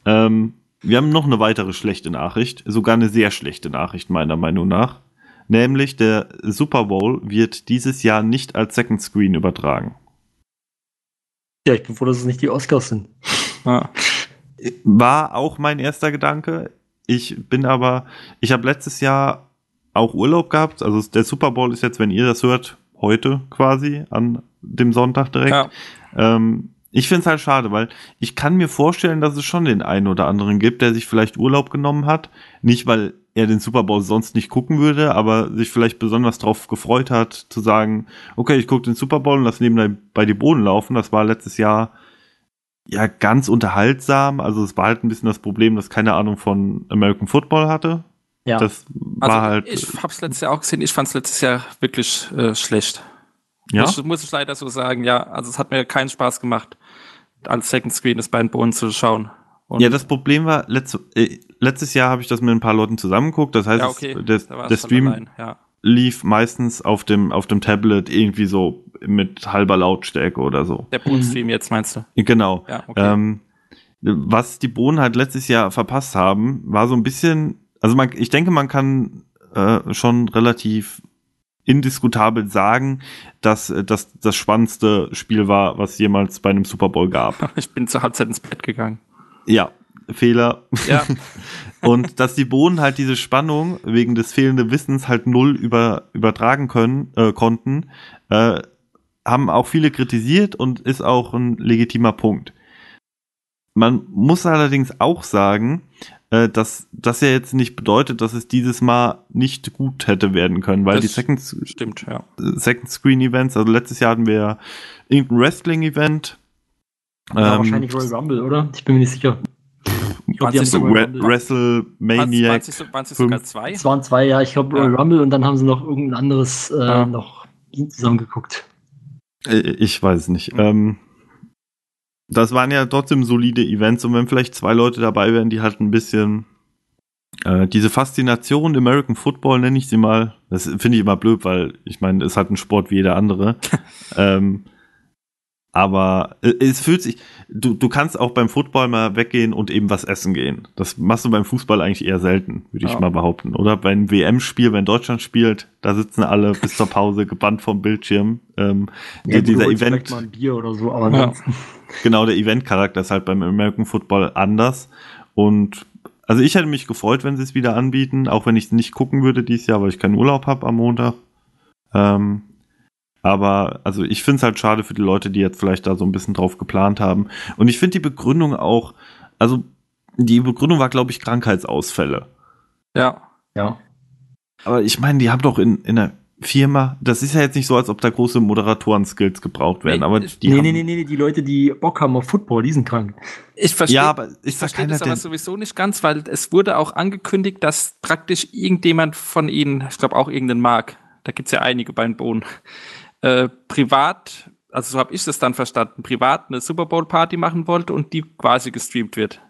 ähm, wir haben noch eine weitere schlechte Nachricht, sogar eine sehr schlechte Nachricht meiner Meinung nach. Nämlich der Super Bowl wird dieses Jahr nicht als Second Screen übertragen. Ja, ich bin froh, dass es nicht die Oscars sind. Ja. War auch mein erster Gedanke. Ich bin aber, ich habe letztes Jahr auch Urlaub gehabt. Also der Super Bowl ist jetzt, wenn ihr das hört, heute quasi an dem Sonntag direkt. Ja. Ähm, ich finde es halt schade, weil ich kann mir vorstellen, dass es schon den einen oder anderen gibt, der sich vielleicht Urlaub genommen hat. Nicht, weil er den Super Bowl sonst nicht gucken würde, aber sich vielleicht besonders drauf gefreut hat, zu sagen, okay, ich gucke den Super Bowl und lass nebenbei bei die Boden laufen. Das war letztes Jahr ja ganz unterhaltsam. Also es war halt ein bisschen das Problem, dass keine Ahnung von American Football hatte. Ja. Das war Also halt. ich hab's letztes Jahr auch gesehen, ich fand's letztes Jahr wirklich äh, schlecht. ja? Muss, muss ich leider so sagen, ja. Also es hat mir keinen Spaß gemacht, als Second Screen das bei den Bohnen zu schauen. Und Ja, das Problem war, letzte, äh, letztes Jahr habe ich das mit ein paar Leuten zusammengeguckt. Das heißt, ja, okay, es- der, da der Stream ja. lief meistens auf dem, auf dem Tablet irgendwie so mit halber Lautstärke oder so. Der Bohnen-Stream jetzt meinst du? Genau. Ja, okay. Ähm, was die Bohnen halt letztes Jahr verpasst haben, war so ein bisschen, also man, ich denke, man kann äh, schon relativ indiskutabel sagen, dass äh, das das spannendste Spiel war, was jemals bei einem Super Bowl gab. Ich bin zur Halbzeit ins Bett gegangen. Ja, Fehler. Ja. Und dass die Bohnen halt diese Spannung wegen des fehlenden Wissens halt null über, übertragen können, äh, konnten, äh, haben auch viele kritisiert und ist auch ein legitimer Punkt. Man muss allerdings auch sagen, äh, dass das ja jetzt nicht bedeutet, dass es dieses Mal nicht gut hätte werden können, weil Das die Second, Stimmt, ja. Second Screen Events, also letztes Jahr hatten wir ja irgendein Wrestling Event. Ja, ähm, wahrscheinlich Royal Rumble, oder? Ich bin mir nicht sicher. Ich glaub, die haben Waren so sich- Royal Re Rumble. WrestleManiac. Waren es sogar zwei? Es waren zwei, ja, ich glaube Ja. Rumble und dann haben sie noch irgendein anderes äh, Ja. noch zusammengeguckt. Äh, Ich weiß es nicht. Ähm, das waren ja trotzdem solide Events und wenn vielleicht zwei Leute dabei wären, die halt ein bisschen äh, diese Faszination American Football, nenne ich sie mal, das finde ich immer blöd, weil ich meine, es ist halt ein Sport wie jeder andere. ähm, aber äh, es fühlt sich, du, du kannst auch beim Football mal weggehen und eben was essen gehen. Das machst du beim Fußball eigentlich eher selten, würde ich Ja. mal behaupten. Oder beim WM-Spiel, wenn Deutschland spielt, da sitzen alle bis zur Pause gebannt vom Bildschirm. Ähm, Ja, dieser Event, mal ein Bier oder so, aber Ja. genau, der Event-Charakter ist halt beim American Football anders. Und also ich hätte mich gefreut, wenn sie es wieder anbieten, auch wenn ich es nicht gucken würde dieses Jahr, weil ich keinen Urlaub habe am Montag. Ähm, aber also ich finde es halt schade für die Leute, die jetzt vielleicht da so ein bisschen drauf geplant haben. Und ich finde die Begründung auch, also die Begründung war, glaube ich, Krankheitsausfälle. Ja. ja. Aber ich meine, die haben doch in, in einer Firma, das ist ja jetzt nicht so, als ob da große Moderatoren-Skills gebraucht werden, Nee, aber die nee, haben, nee, nee, nee, die Leute, die Bock haben auf Football, die sind krank. Ich verstehe. Ja, aber ich verstehe das aber der, sowieso nicht ganz, weil es wurde auch angekündigt, dass praktisch irgendjemand von ihnen, ich glaube auch irgendeinen Mark, da gibt's ja einige bei den Bohnen, äh, privat, also so habe ich das dann verstanden, privat eine Super Bowl Party machen wollte und die quasi gestreamt wird.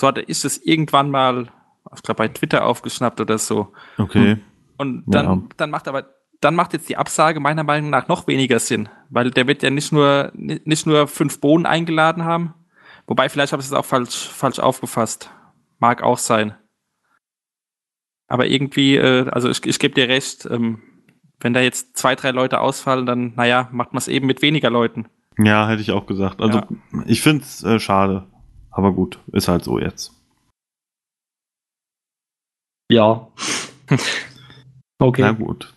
So hatte ich das irgendwann mal, ich glaube bei Twitter aufgeschnappt oder so. okay. Und dann, Ja. dann macht aber, dann macht jetzt die Absage meiner Meinung nach noch weniger Sinn, weil der wird ja nicht nur, ni- nicht nur fünf Bohnen eingeladen haben, wobei vielleicht habe ich es auch falsch, falsch aufgefasst. Mag auch sein. Aber irgendwie, äh, also ich, ich gebe dir recht, ähm, wenn da jetzt zwei, drei Leute ausfallen, dann, naja, macht man es eben mit weniger Leuten. Ja, hätte ich auch gesagt. Also Ja. ich finde es äh, schade. Aber gut, ist halt so jetzt. Ja. okay. Na gut.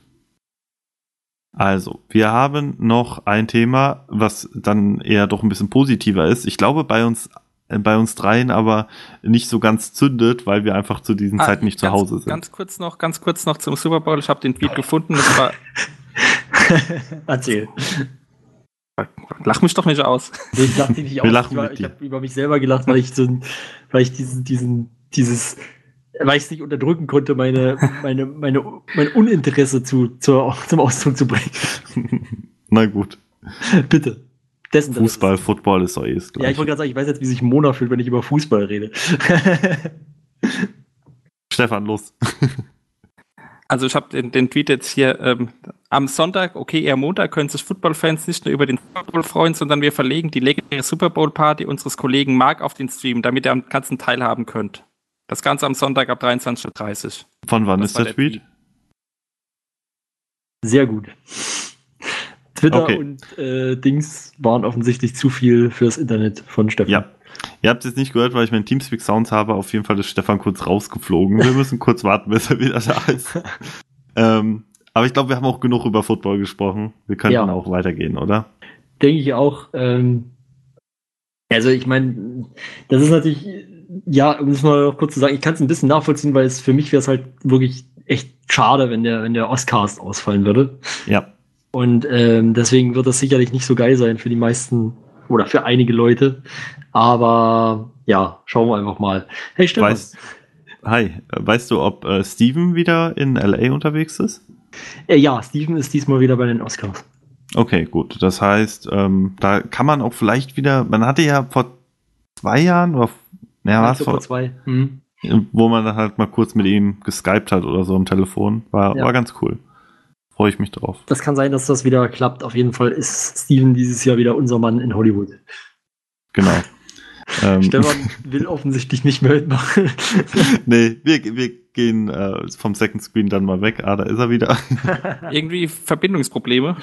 Also, wir haben noch ein Thema, was dann eher doch ein bisschen positiver ist. Ich glaube bei uns bei uns dreien aber nicht so ganz zündet, weil wir einfach zu diesen Ah, Zeiten nicht zu ganz, Hause sind. Ganz kurz noch, ganz kurz noch zum Super Bowl. Ich habe den Tweet gefunden. Das war, Erzähl. lach mich doch nicht aus. Ich lache dich nicht Wir aus. lachen ich ich habe über mich selber gelacht, weil ich so weil ich diesen, diesen, dieses, weil ich es nicht unterdrücken konnte, meine, meine, meine, mein Uninteresse zu, zur, zum Ausdruck zu bringen. Na gut. Bitte. Dessen Fußball, Football ist doch eh das Ja, ich Gleiche. wollte gerade sagen, ich weiß jetzt, wie sich Mona fühlt, wenn ich über Fußball rede. Stefan, los. Also ich habe den, den Tweet jetzt hier ähm, am Sonntag, okay, eher Montag, können sich Football-Fans nicht nur über den Super Bowl freuen, sondern wir verlegen die legendäre Super Bowl-Party unseres Kollegen Mark auf den Stream, damit ihr am ganzen teilhaben könnt. Das Ganze am Sonntag ab 23.30 Uhr. Von wann Das ist der der Tweet? Sehr gut. Twitter Okay. und äh, Dings waren offensichtlich zu viel fürs Internet von Stefan. Ja. Ihr habt es jetzt nicht gehört, weil ich meinen Teamspeak Sounds habe. Auf jeden Fall ist Stefan kurz rausgeflogen. Wir müssen kurz warten, bis er wieder da ist. ähm, aber ich glaube, wir haben auch genug über Football gesprochen. Wir könnten Ja. auch weitergehen, oder? denke ich auch. Ähm, also ich meine, das ist natürlich, ja, um es mal noch kurz zu sagen, ich kann es ein bisschen nachvollziehen, weil es für mich wäre es halt wirklich echt schade, wenn der, wenn der Oscars ausfallen würde. Ja. Und ähm, deswegen wird das sicherlich nicht so geil sein für die meisten oder für einige Leute. Aber ja, schauen wir einfach mal. Hey Stefan. Weißt, hi, weißt du, ob äh, Steven wieder in LA unterwegs ist? Äh, ja, Steven ist diesmal wieder bei den Oscars. Okay, gut. Das heißt, ähm, da kann man auch vielleicht wieder, man hatte ja vor zwei Jahren oder naja, was Super vor, zwei. Mhm. wo man dann halt mal kurz mit ihm geskypt hat oder so am Telefon. War, Ja. war ganz cool. Freue ich mich drauf. Das kann sein, dass das wieder klappt. Auf jeden Fall ist Steven dieses Jahr wieder unser Mann in Hollywood. Genau. Ähm, Stefan will offensichtlich nicht mehr mitmachen. nee, wir, wir gehen äh, vom Second Screen dann mal weg. Ah, da ist er wieder. Irgendwie Verbindungsprobleme.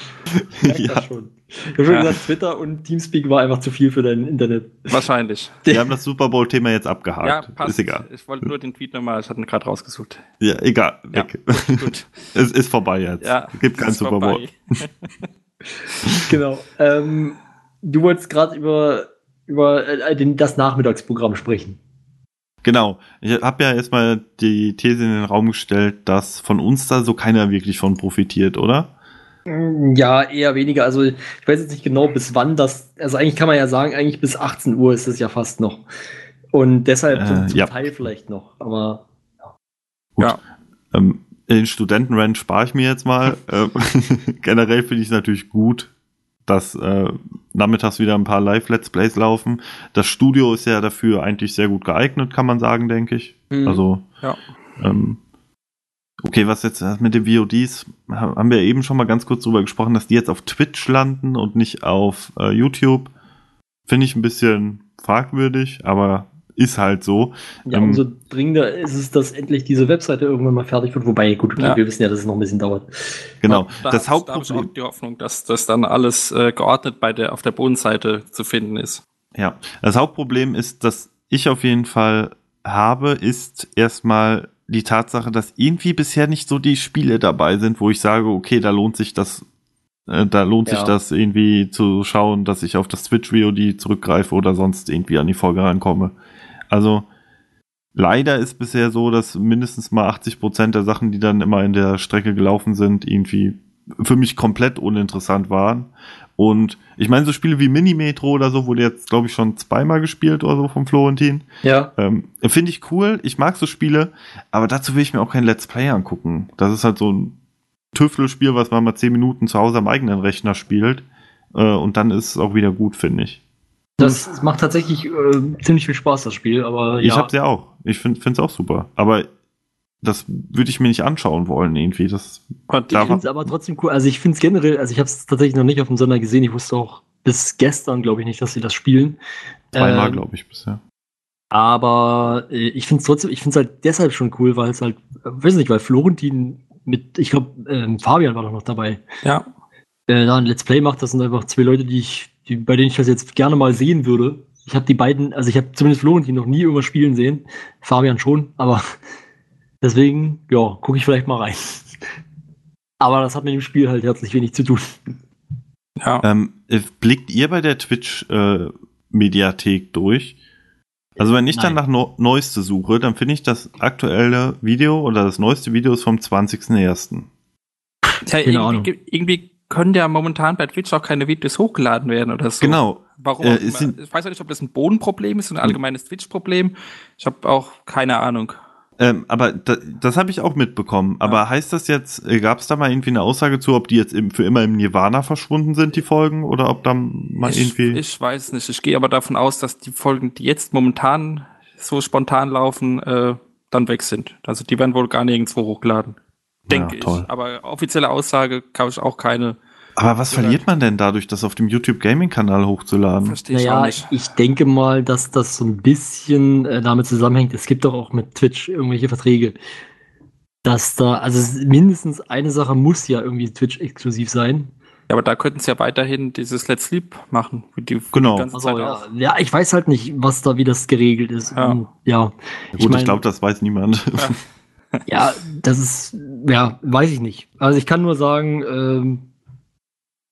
Ja. schon. Ich habe schon Ja. gesagt, Twitter und Teamspeak war einfach zu viel für dein Internet. Wahrscheinlich. Wir haben das Super Bowl-Thema jetzt abgehakt. Ja, passt. Ist egal. Ich wollte nur den Tweet nochmal, ich hatte ihn gerade rausgesucht. Ja, egal. Ja, Weg. Gut. es ist vorbei jetzt. Ja, Gibt kein Super Bowl. Genau. Ähm, du wolltest gerade über, über äh, den, das Nachmittagsprogramm sprechen. Genau. Ich habe ja erstmal die These in den Raum gestellt, dass von uns da so keiner wirklich von profitiert, oder? Mm, Ja, eher weniger. Also ich weiß jetzt nicht genau, bis wann das. Also eigentlich kann man ja sagen, eigentlich bis 18 Uhr ist es ja fast noch. Und deshalb Äh, zum, zum ja. Teil vielleicht noch. Aber Ja. Ähm, den Studentenrand spare ich mir jetzt mal. ähm, generell finde ich es natürlich gut, dass äh, nachmittags wieder ein paar Live-Let's Plays laufen. Das Studio ist ja dafür eigentlich sehr gut geeignet, kann man sagen, denke ich. Mhm. Also, Ja. ähm, okay, was jetzt mit den VODs, ha- haben wir eben schon mal ganz kurz drüber gesprochen, dass die jetzt auf Twitch landen und nicht auf äh, YouTube. Finde ich ein bisschen fragwürdig, aber ist halt so. ja, Ähm, umso dringender ist es, dass endlich diese Webseite irgendwann mal fertig wird. Wobei, gut, okay, Ja. wir wissen ja, dass es noch ein bisschen dauert. Genau. Da das ich- Da habe ich Hauptproblem. auch die Hoffnung, dass das dann alles äh, geordnet bei der, auf der Bodenseite zu finden ist. Ja, das Hauptproblem ist, dass ich auf jeden Fall habe, ist erstmal die Tatsache, dass irgendwie bisher nicht so die Spiele dabei sind, wo ich sage, okay, da lohnt sich das, äh, da lohnt sich Ja. das irgendwie zu schauen, dass ich auf das Twitch VOD zurückgreife oder sonst irgendwie an die Folge rankomme. Also leider ist bisher so, dass mindestens mal 80 Prozent der Sachen, die dann immer in der Strecke gelaufen sind, irgendwie für mich komplett uninteressant waren. Und ich meine, so Spiele wie Mini-Metro oder so wurde jetzt, glaube ich, schon zweimal gespielt oder so vom Florentin. Ja. Ähm, Finde ich cool, ich mag so Spiele, aber dazu will ich mir auch kein Let's Play angucken. Das ist halt so ein Tüftelspiel, was man mal zehn Minuten zu Hause am eigenen Rechner spielt. Äh, und dann ist es auch wieder gut, finde ich. Das es macht tatsächlich äh, ziemlich viel Spaß, das Spiel, aber Ich ja. hab's ja auch. Ich finde es auch super. Aber das würde ich mir nicht anschauen wollen, irgendwie. Das, Da Ich finde es aber trotzdem cool. Also ich finde es generell, also ich habe es tatsächlich noch nicht auf dem Sonder gesehen. Ich wusste auch bis gestern, glaube ich, nicht, dass sie das spielen. zweimal, Ähm, glaube ich, bisher. Aber äh, ich finde es trotzdem, ich finde es halt deshalb schon cool, weil es halt, äh, weiß nicht, weil Florentin mit, ich glaube, ähm, Fabian war doch noch dabei. ja, Äh, da ein Let's Play macht, das sind einfach zwei Leute, die ich, die, bei denen ich das jetzt gerne mal sehen würde. Ich habe die beiden, also ich habe zumindest Florentin noch nie irgendwas spielen sehen. Fabian schon, aber deswegen, ja, gucke ich vielleicht mal rein. Aber das hat mit dem Spiel halt herzlich wenig zu tun. ja. Ähm, äh, blickt ihr bei der Twitch-Mediathek durch? Also wenn ich dann Nein. nach no Neueste suche, dann finde ich das aktuelle Video oder das neueste Video ist vom 20.01. ja irgendwie, irgendwie können ja momentan bei Twitch auch keine Videos hochgeladen werden oder so. Genau. Warum? Äh, auch ich weiß ja nicht, ob das ein Bodenproblem ist, ein allgemeines Twitch-Problem. Ich habe auch keine Ahnung. Ähm, aber da, das habe ich auch mitbekommen. Aber heißt das jetzt, gab es da mal irgendwie eine Aussage zu, ob die jetzt im, für immer im Nirvana verschwunden sind, die Folgen, oder ob da mal Ich, irgendwie. ich weiß nicht. Ich gehe aber davon aus, dass die Folgen, die jetzt momentan so spontan laufen, äh, dann weg sind. Also die werden wohl gar nirgendwo hochgeladen. Denke Ja, toll. ich. Aber offizielle Aussage habe ich auch keine. aber was verliert man denn dadurch, das auf dem YouTube Gaming Kanal hochzuladen? Verstehe ich auch Naja, nicht. ich denke mal, dass das so ein bisschen äh, damit zusammenhängt. Es gibt doch auch mit Twitch irgendwelche Verträge, dass da, also es- mindestens eine Sache muss ja irgendwie Twitch-exklusiv sein. Ja, aber da könnten sie ja weiterhin dieses Let's Sleep machen. Wie die Genau. Die Also, ja, ja, ich weiß halt nicht, was da, wie das geregelt ist. Ja. Und, ja. Gut, ich, mein- glaube, das weiß niemand. Ja, das ist, ja, weiß ich nicht. Also ich kann nur sagen, ähm,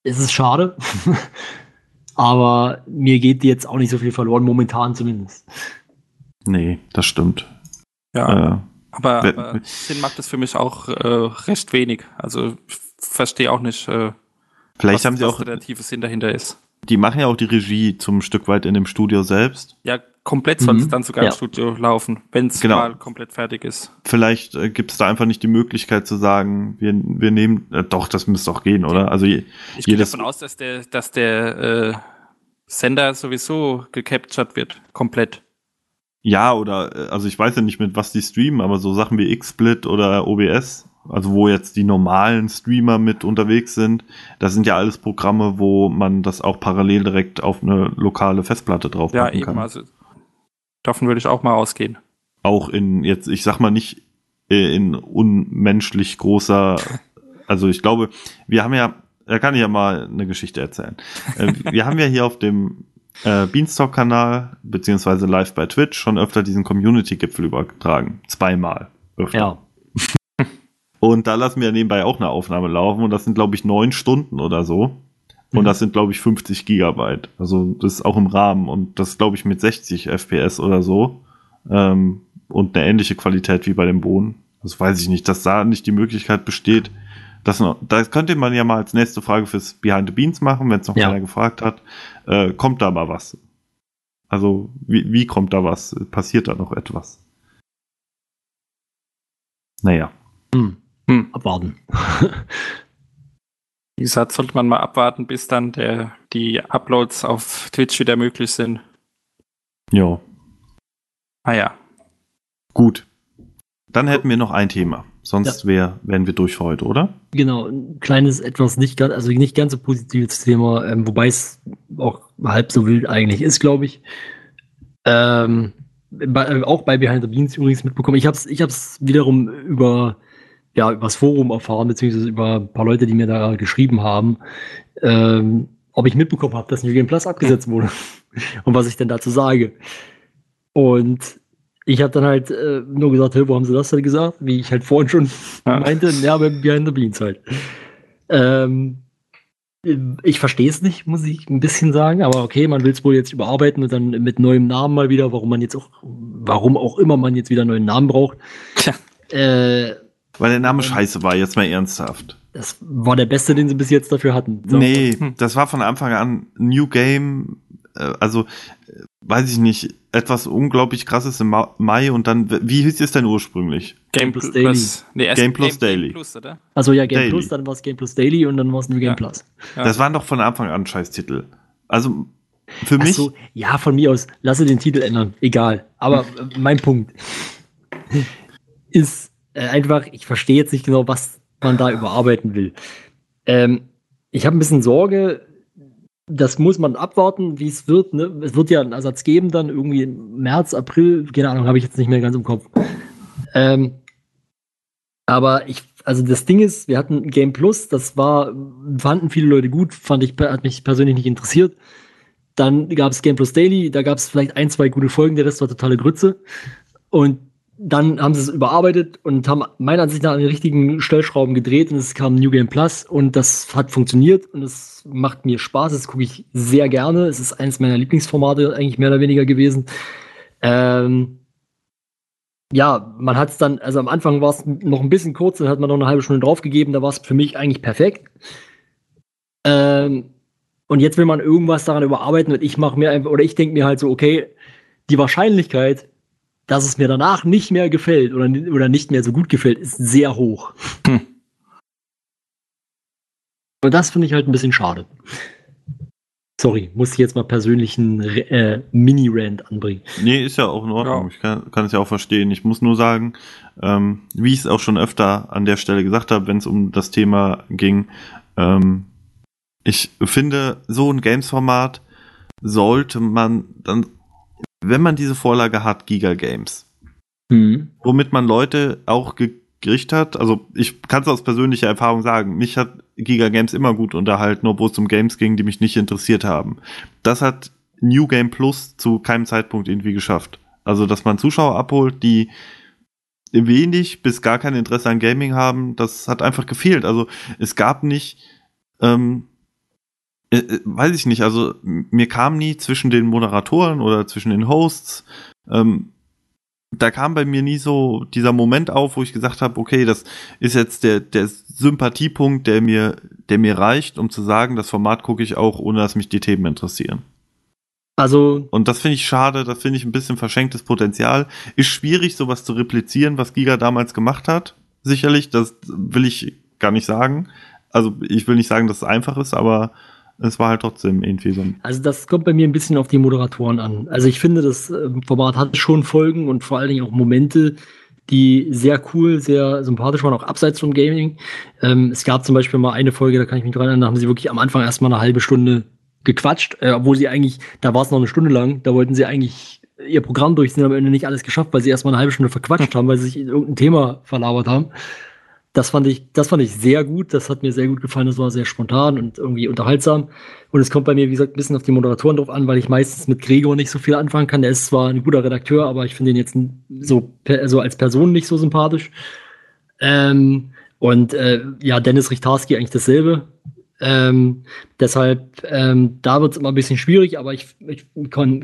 es ist schade. Aber mir geht jetzt auch nicht so viel verloren, momentan zumindest. nee, das stimmt. Ja, Äh, aber, wenn- aber Sinn macht das für mich auch äh, recht wenig. Also ich verstehe auch nicht, äh, vielleicht was, haben sie was auch, der tiefe Sinn dahinter ist. die machen ja auch die Regie zum Stück weit in dem Studio selbst. Ja, komplett soll es Mhm. dann sogar Ja. im Studio laufen, wenn es Genau. mal komplett fertig ist. Vielleicht äh, gibt es da einfach nicht die Möglichkeit zu sagen, wir, wir nehmen, äh, doch, das müsste auch gehen, oder? Also je, Ich gehe davon aus, dass der, dass der äh, Sender sowieso gecaptured wird, komplett. ja, oder, äh, also ich weiß ja nicht, mit was die streamen, aber so Sachen wie XSplit oder OBS, also wo jetzt die normalen Streamer mit unterwegs sind, das sind ja alles Programme, wo man das auch parallel direkt auf eine lokale Festplatte Ja, draufpacken eben. kann. Also Davon würde ich auch mal ausgehen. Auch in jetzt, ich sag mal nicht äh, in unmenschlich großer, also ich glaube, wir haben ja, da kann ich ja mal eine Geschichte erzählen. Äh, wir haben ja hier auf dem äh, Beanstalk-Kanal, beziehungsweise live bei Twitch, schon öfter diesen Community-Gipfel übertragen. Zweimal. Öfter. Ja. Und da lassen wir nebenbei auch eine Aufnahme laufen und das sind, glaube ich, neun Stunden oder so. Und Mhm. das sind, glaube ich, 50 Gigabyte. Also das ist auch im Rahmen und das glaube ich mit 60 FPS oder so. Ähm, und eine ähnliche Qualität wie bei dem Bohnen. Das weiß ich nicht, dass da nicht die Möglichkeit besteht. Dass noch, das könnte man ja mal als nächste Frage fürs Behind the Beans machen, wenn es noch Ja. keiner gefragt hat. Äh, kommt da mal was? Also, wie, wie kommt da was? Passiert da noch etwas? Naja. Hm. Hm. Abwarten. Wie gesagt, sollte man mal abwarten, bis dann der, die Uploads auf Twitch wieder möglich sind. Ja. Ah ja. Gut. Dann hätten wir noch ein Thema. Sonst wär, wären wir durch für heute, oder? Genau, ein kleines, etwas nicht ganz, also nicht ganz so positives Thema, ähm, wobei es auch halb so wild eigentlich ist, glaube ich. Ähm, bei, äh, auch bei Behind the Beans übrigens mitbekommen. Ich habe es ich hab's wiederum über ja, übers Forum erfahren, beziehungsweise über ein paar Leute, die mir da geschrieben haben, ähm, ob ich mitbekommen habe, dass New Game Plus abgesetzt wurde und was ich denn dazu sage. Und ich habe dann halt äh, nur gesagt, hey, wo haben sie das denn gesagt? Wie ich halt vorhin schon Ja. meinte, ja, Behind the Beans halt. Ähm, ich verstehe es nicht, muss ich ein bisschen sagen, aber okay, man will es wohl jetzt überarbeiten und dann mit neuem Namen mal wieder, warum man jetzt auch, warum auch immer man jetzt wieder einen neuen Namen braucht. Tja. Äh, Weil der Name scheiße war, jetzt mal ernsthaft. das war der beste, den sie bis jetzt dafür hatten. So. Nee, Hm. das war von Anfang an New Game, äh, also äh, weiß ich nicht, etwas unglaublich krasses im Ma Mai und dann, wie hieß es denn ursprünglich? Game Plus Plus, Daily. Nee, erst Game Plus Daily. Plus, oder? Also ja, Game Daily. Plus, dann war es Game Plus Daily und dann war es New Game Ja. Plus. Ja. Das waren doch von Anfang an Scheißtitel. Also für Ach mich, so, ja, von mir aus, lasse den Titel ändern, egal. Aber äh, mein Punkt ist äh, einfach, ich verstehe jetzt nicht genau, was man da überarbeiten will. Ähm, ich habe ein bisschen Sorge, das muss man abwarten, wie es wird. Ne? Es wird ja einen Ersatz geben, dann irgendwie im März, April, keine Ahnung, habe ich jetzt nicht mehr ganz im Kopf. Ähm, aber ich, also das Ding ist, wir hatten Game Plus, das war, fanden viele Leute gut, fand ich, hat mich persönlich nicht interessiert. Dann gab es Game Plus Daily, da gab es vielleicht ein, zwei gute Folgen, der Rest war totale Grütze. Und dann haben sie es überarbeitet und haben meiner Ansicht nach an den richtigen Stellschrauben gedreht und es kam New Game Plus und das hat funktioniert und es macht mir Spaß, das gucke ich sehr gerne. Es ist eines meiner Lieblingsformate eigentlich mehr oder weniger gewesen. Ähm, ja, man hat es dann, also am Anfang war es noch ein bisschen kurz, dann hat man noch eine halbe Stunde draufgegeben, da war es für mich eigentlich perfekt. Ähm, und jetzt will man irgendwas daran überarbeiten und ich mache mir einfach, oder ich denke mir halt so, okay, die Wahrscheinlichkeit, dass es mir danach nicht mehr gefällt oder, oder nicht mehr so gut gefällt, ist sehr hoch. Hm. Und das finde ich halt ein bisschen schade. Sorry, muss ich jetzt mal persönlichen äh, Mini-Rant anbringen. nee, ist ja auch in Ordnung. Ja. Ich kann, kann es ja auch verstehen. Ich muss nur sagen, ähm, wie ich es auch schon öfter an der Stelle gesagt habe, wenn es um das Thema ging, ähm, ich finde, so ein Games-Format sollte man dann, wenn man diese Vorlage hat, Giga Games, Mhm. womit man Leute auch gekriegt hat. Also ich kann es aus persönlicher Erfahrung sagen, mich hat Giga Games immer gut unterhalten, obwohl es um Games ging, die mich nicht interessiert haben. Das hat New Game Plus zu keinem Zeitpunkt irgendwie geschafft. Also, dass man Zuschauer abholt, die wenig bis gar kein Interesse an Gaming haben, das hat einfach gefehlt. Also es gab nicht, ähm, äh, äh, weiß ich nicht, also mir kam nie zwischen den Moderatoren oder zwischen den Hosts, ähm, da kam bei mir nie so dieser Moment auf, wo ich gesagt habe, okay, das ist jetzt der, der Sympathiepunkt, der mir, der mir reicht, um zu sagen, das Format gucke ich auch, ohne dass mich die Themen interessieren. Also, Und das finde ich schade, das finde ich ein bisschen verschenktes Potenzial. Ist schwierig, sowas zu replizieren, was Giga damals gemacht hat. Sicherlich, das will ich gar nicht sagen. Also ich will nicht sagen, dass es einfach ist, aber es war halt trotzdem irgendwie so ein. also das kommt bei mir ein bisschen auf die Moderatoren an. Also ich finde, das ähm, Format hat schon Folgen und vor allen Dingen auch Momente, die sehr cool, sehr sympathisch waren, auch abseits vom Gaming. Ähm, es gab zum Beispiel mal eine Folge, da kann ich mich dran erinnern, da haben sie wirklich am Anfang erstmal eine halbe Stunde gequatscht, äh, obwohl sie eigentlich, da war es noch eine Stunde lang, da wollten sie eigentlich ihr Programm durch, sind am Ende nicht alles geschafft, weil sie erstmal eine halbe Stunde verquatscht haben, weil sie sich in irgendein Thema verlabert haben. Das fand ich, das fand ich sehr gut. Das hat mir sehr gut gefallen. Das war sehr spontan und irgendwie unterhaltsam. Und es kommt bei mir, wie gesagt, ein bisschen auf die Moderatoren drauf an, weil ich meistens mit Gregor nicht so viel anfangen kann. Der ist zwar ein guter Redakteur, aber ich finde ihn jetzt so, so als Person nicht so sympathisch. Ähm, und äh, ja, Dennis Richtarski eigentlich dasselbe. Ähm, deshalb, ähm, da wird es immer ein bisschen schwierig, aber ich, ich,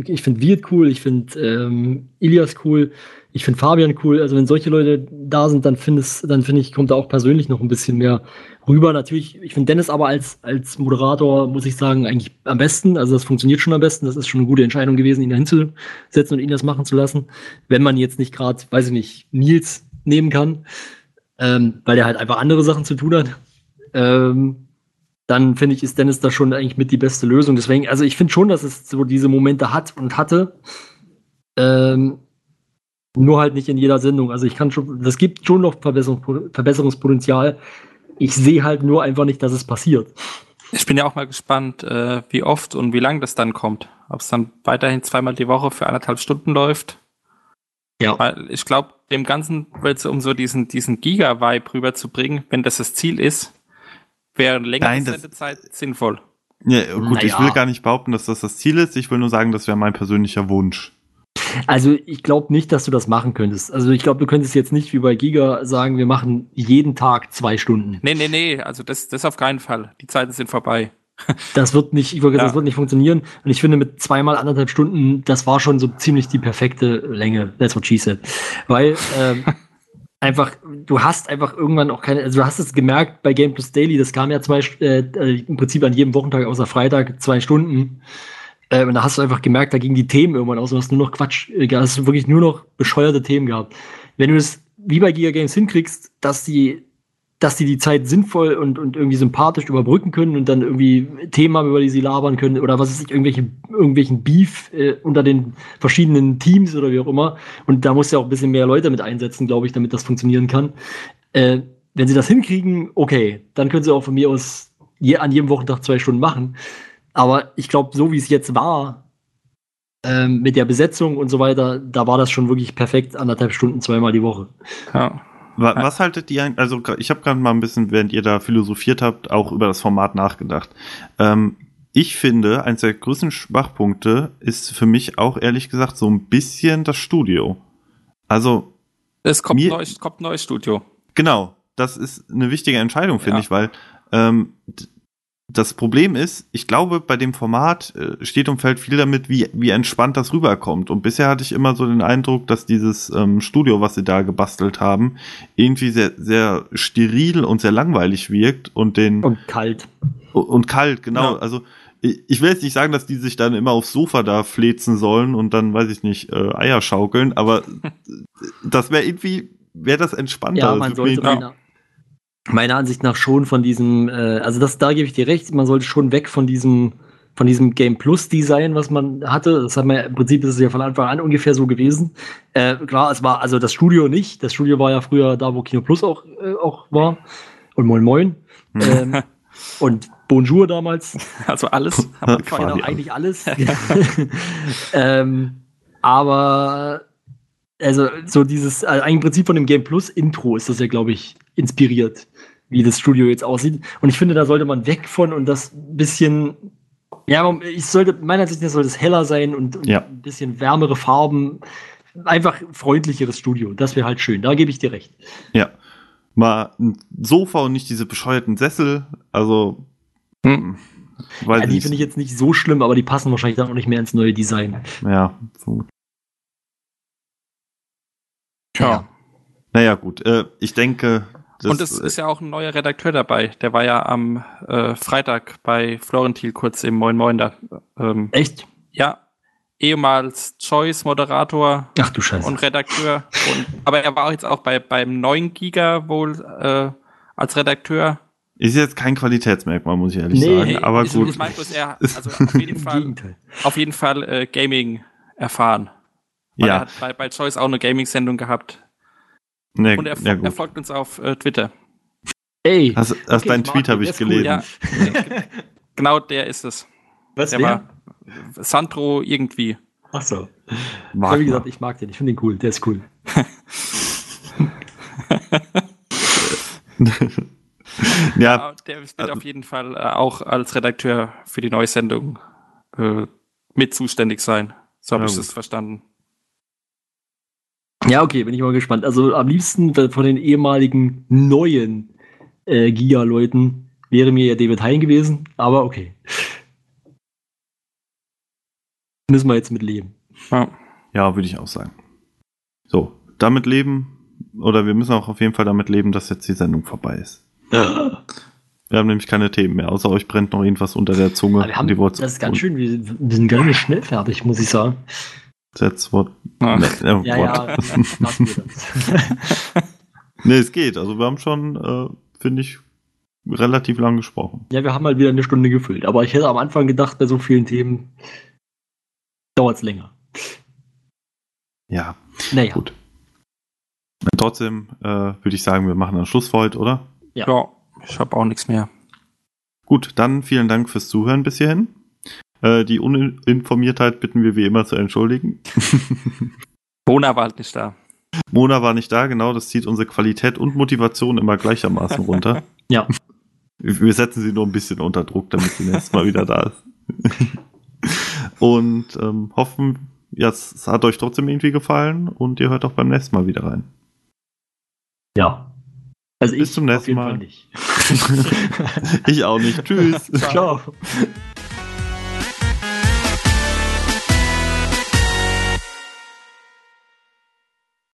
ich finde Wirt cool, ich finde ähm, Ilias cool, ich finde Fabian cool. Also wenn solche Leute da sind, dann finde dann finde ich, kommt da auch persönlich noch ein bisschen mehr rüber. Natürlich, ich finde Dennis aber als, als Moderator, muss ich sagen, eigentlich am besten. Also das funktioniert schon am besten. Das ist schon eine gute Entscheidung gewesen, ihn da hinzusetzen und ihn das machen zu lassen. Wenn man jetzt nicht gerade, weiß ich nicht, Nils nehmen kann, ähm, weil der halt einfach andere Sachen zu tun hat. Ähm, dann finde ich, ist Dennis da schon eigentlich mit die beste Lösung. Deswegen, also ich finde schon, dass es so diese Momente hat und hatte. Ähm, nur halt nicht in jeder Sendung. Also ich kann schon, das gibt schon noch Verbesserungs Verbesserungspotenzial. Ich sehe halt nur einfach nicht, dass es passiert. Ich bin ja auch mal gespannt, äh, wie oft und wie lang das dann kommt. Ob es dann weiterhin zweimal die Woche für anderthalb Stunden läuft. Ja. Weil ich glaube, dem Ganzen wird es um so diesen, diesen Giga-Vibe rüberzubringen, wenn das das Ziel ist, wäre eine längere Nein, Sendezeit sinnvoll. Ja, gut, naja. ich will gar nicht behaupten, dass das das Ziel ist. Ich will nur sagen, das wäre mein persönlicher Wunsch. Also ich glaube nicht, dass du das machen könntest. Also ich glaube, du könntest jetzt nicht wie bei Giga sagen, wir machen jeden Tag zwei Stunden. Nee, nee, nee, also das, das auf keinen Fall. Die Zeiten sind vorbei. Das wird nicht, ich würde ja. das wird nicht funktionieren. Und ich finde, mit zweimal anderthalb Stunden, das war schon so ziemlich die perfekte Länge. That's what she said. Weil ähm, einfach, du hast einfach irgendwann auch keine, also du hast es gemerkt bei Game Plus Daily, das kam ja zwei, äh, äh im Prinzip an jedem Wochentag außer Freitag zwei Stunden. Äh, und da hast du einfach gemerkt, da gingen die Themen irgendwann aus. Du hast nur noch Quatsch, äh, hast wirklich nur noch bescheuerte Themen gehabt. Wenn du es wie bei Giga Games hinkriegst, dass die, dass die die Zeit sinnvoll und, und irgendwie sympathisch überbrücken können und dann irgendwie Themen haben, über die sie labern können oder was ist ich, irgendwelche, irgendwelchen Beef äh, unter den verschiedenen Teams oder wie auch immer. Und da muss ja auch ein bisschen mehr Leute mit einsetzen, glaube ich, damit das funktionieren kann. Äh, wenn sie das hinkriegen, okay, dann können sie auch von mir aus je, an jedem Wochentag zwei Stunden machen. Aber ich glaube, so wie es jetzt war, ähm, mit der Besetzung und so weiter, da war das schon wirklich perfekt, anderthalb Stunden, zweimal die Woche. Ja. Was, was haltet ihr, also ich habe gerade mal ein bisschen, während ihr da philosophiert habt, auch über das Format nachgedacht. Ähm, ich finde, eines der größten Schwachpunkte ist für mich auch ehrlich gesagt so ein bisschen das Studio. Also. Es kommt, mir, neues, kommt ein neues Studio. Genau. Das ist eine wichtige Entscheidung, finde ja. ich, weil ähm, das Problem ist, ich glaube, bei dem Format äh, steht und fällt viel damit, wie, wie entspannt das rüberkommt. Und bisher hatte ich immer so den Eindruck, dass dieses ähm, Studio, was sie da gebastelt haben, irgendwie sehr, sehr steril und sehr langweilig wirkt und den. Und kalt. Und kalt, genau. Ja. Also, ich, ich will jetzt nicht sagen, dass die sich dann immer aufs Sofa da flezen sollen und dann, weiß ich nicht, äh, Eier schaukeln, aber das wäre irgendwie, wäre das entspannter. Ja, man sollte meiner Ansicht nach schon von diesem, äh, also das, da gebe ich dir recht, man sollte schon weg von diesem, von diesem Game Plus Design, was man hatte. Das hat man ja, im Prinzip ist es ja von Anfang an ungefähr so gewesen. Äh, klar, es war also das Studio nicht. Das Studio war ja früher da, wo Kino Plus auch, äh, auch war. Und Moin Moin. Hm. Ähm, und Bonjour damals. Also alles. genau, eigentlich alles. ähm, aber also so dieses, also im Prinzip von dem Game Plus Intro ist das ja, glaube ich, inspiriert, wie das Studio jetzt aussieht. Und ich finde, da sollte man weg von und das bisschen, ja, ich sollte, meiner Ansicht nach sollte es heller sein und, und ja. ein bisschen wärmere Farben. Einfach freundlicheres Studio. Das wäre halt schön. Da gebe ich dir recht. Ja. Mal ein Sofa und nicht diese bescheuerten Sessel. Also, hm. Ja, die finde ich jetzt nicht so schlimm, aber die passen wahrscheinlich dann auch nicht mehr ins neue Design. Ja, so. Ja. Naja, gut. Äh, ich denke. Das, und es ist ja auch ein neuer Redakteur dabei. Der war ja am äh, Freitag bei Florentil kurz im Moin Moin da. Ähm, Echt? Ja. Ehemals Choice-Moderator Ach du Scheiße. und Redakteur. Und, aber er war jetzt auch bei, beim neuen Giga wohl äh, als Redakteur. Ist jetzt kein Qualitätsmerkmal, muss ich ehrlich nee, sagen. Aber ich, gut. Ich meine bloß, er, also auf jeden Fall, auf jeden Fall äh, Gaming erfahren. Weil ja. Er hat bei, bei Choice auch eine Gaming-Sendung gehabt. Nee, und er, ja, er folgt uns auf äh, Twitter. Ey. Hast, hast okay, deinen Tweet habe ich gelesen. Cool, ja. genau der ist es. Was der war Sandro irgendwie. Ach so. Mag Aber wie gesagt, ich mag den. Ich finde den cool. Der ist cool. ja, Ja, der wird auf jeden Fall äh, auch als Redakteur für die neue Sendung äh, mit zuständig sein. So habe Ja, ich gut. es verstanden. Ja, okay, bin ich mal gespannt. Also am liebsten von den ehemaligen neuen äh, Giga-Leuten wäre mir ja David Hein gewesen, aber okay. Müssen wir jetzt mit leben. Ja. ja, würde ich auch sagen. So, damit leben, oder wir müssen auch auf jeden Fall damit leben, dass jetzt die Sendung vorbei ist. Wir haben nämlich keine Themen mehr, außer euch brennt noch irgendwas unter der Zunge. Aber wir haben, das ist ganz schön, wir, wir sind ganz schön schnell fertig, muss ich sagen. That's what. Ah. Ne, Ja, Gott. ja. Nee, es geht. Also wir haben schon, äh, finde ich, relativ lang gesprochen. ja, wir haben halt wieder eine Stunde gefüllt, aber ich hätte am Anfang gedacht, bei so vielen Themen dauert es länger. Ja, Naja, gut. Trotzdem äh, würde ich sagen, wir machen einen Schluss für heute, oder? Ja. ja, ich habe auch nichts mehr. Gut, dann vielen Dank fürs Zuhören bis hierhin. Äh, die Uninformiertheit bitten wir wie immer zu entschuldigen. Mona war halt nicht da. Mona war nicht da, genau, das zieht unsere Qualität und Motivation immer gleichermaßen runter. ja. Wir setzen sie nur ein bisschen unter Druck, damit sie nächstes Mal wieder da ist. und ähm, hoffen, ja, es hat euch trotzdem irgendwie gefallen und ihr hört auch beim nächsten Mal wieder rein. Ja. Also Bis zum nächsten Mal. Ich auch nicht. Tschüss. Ciao.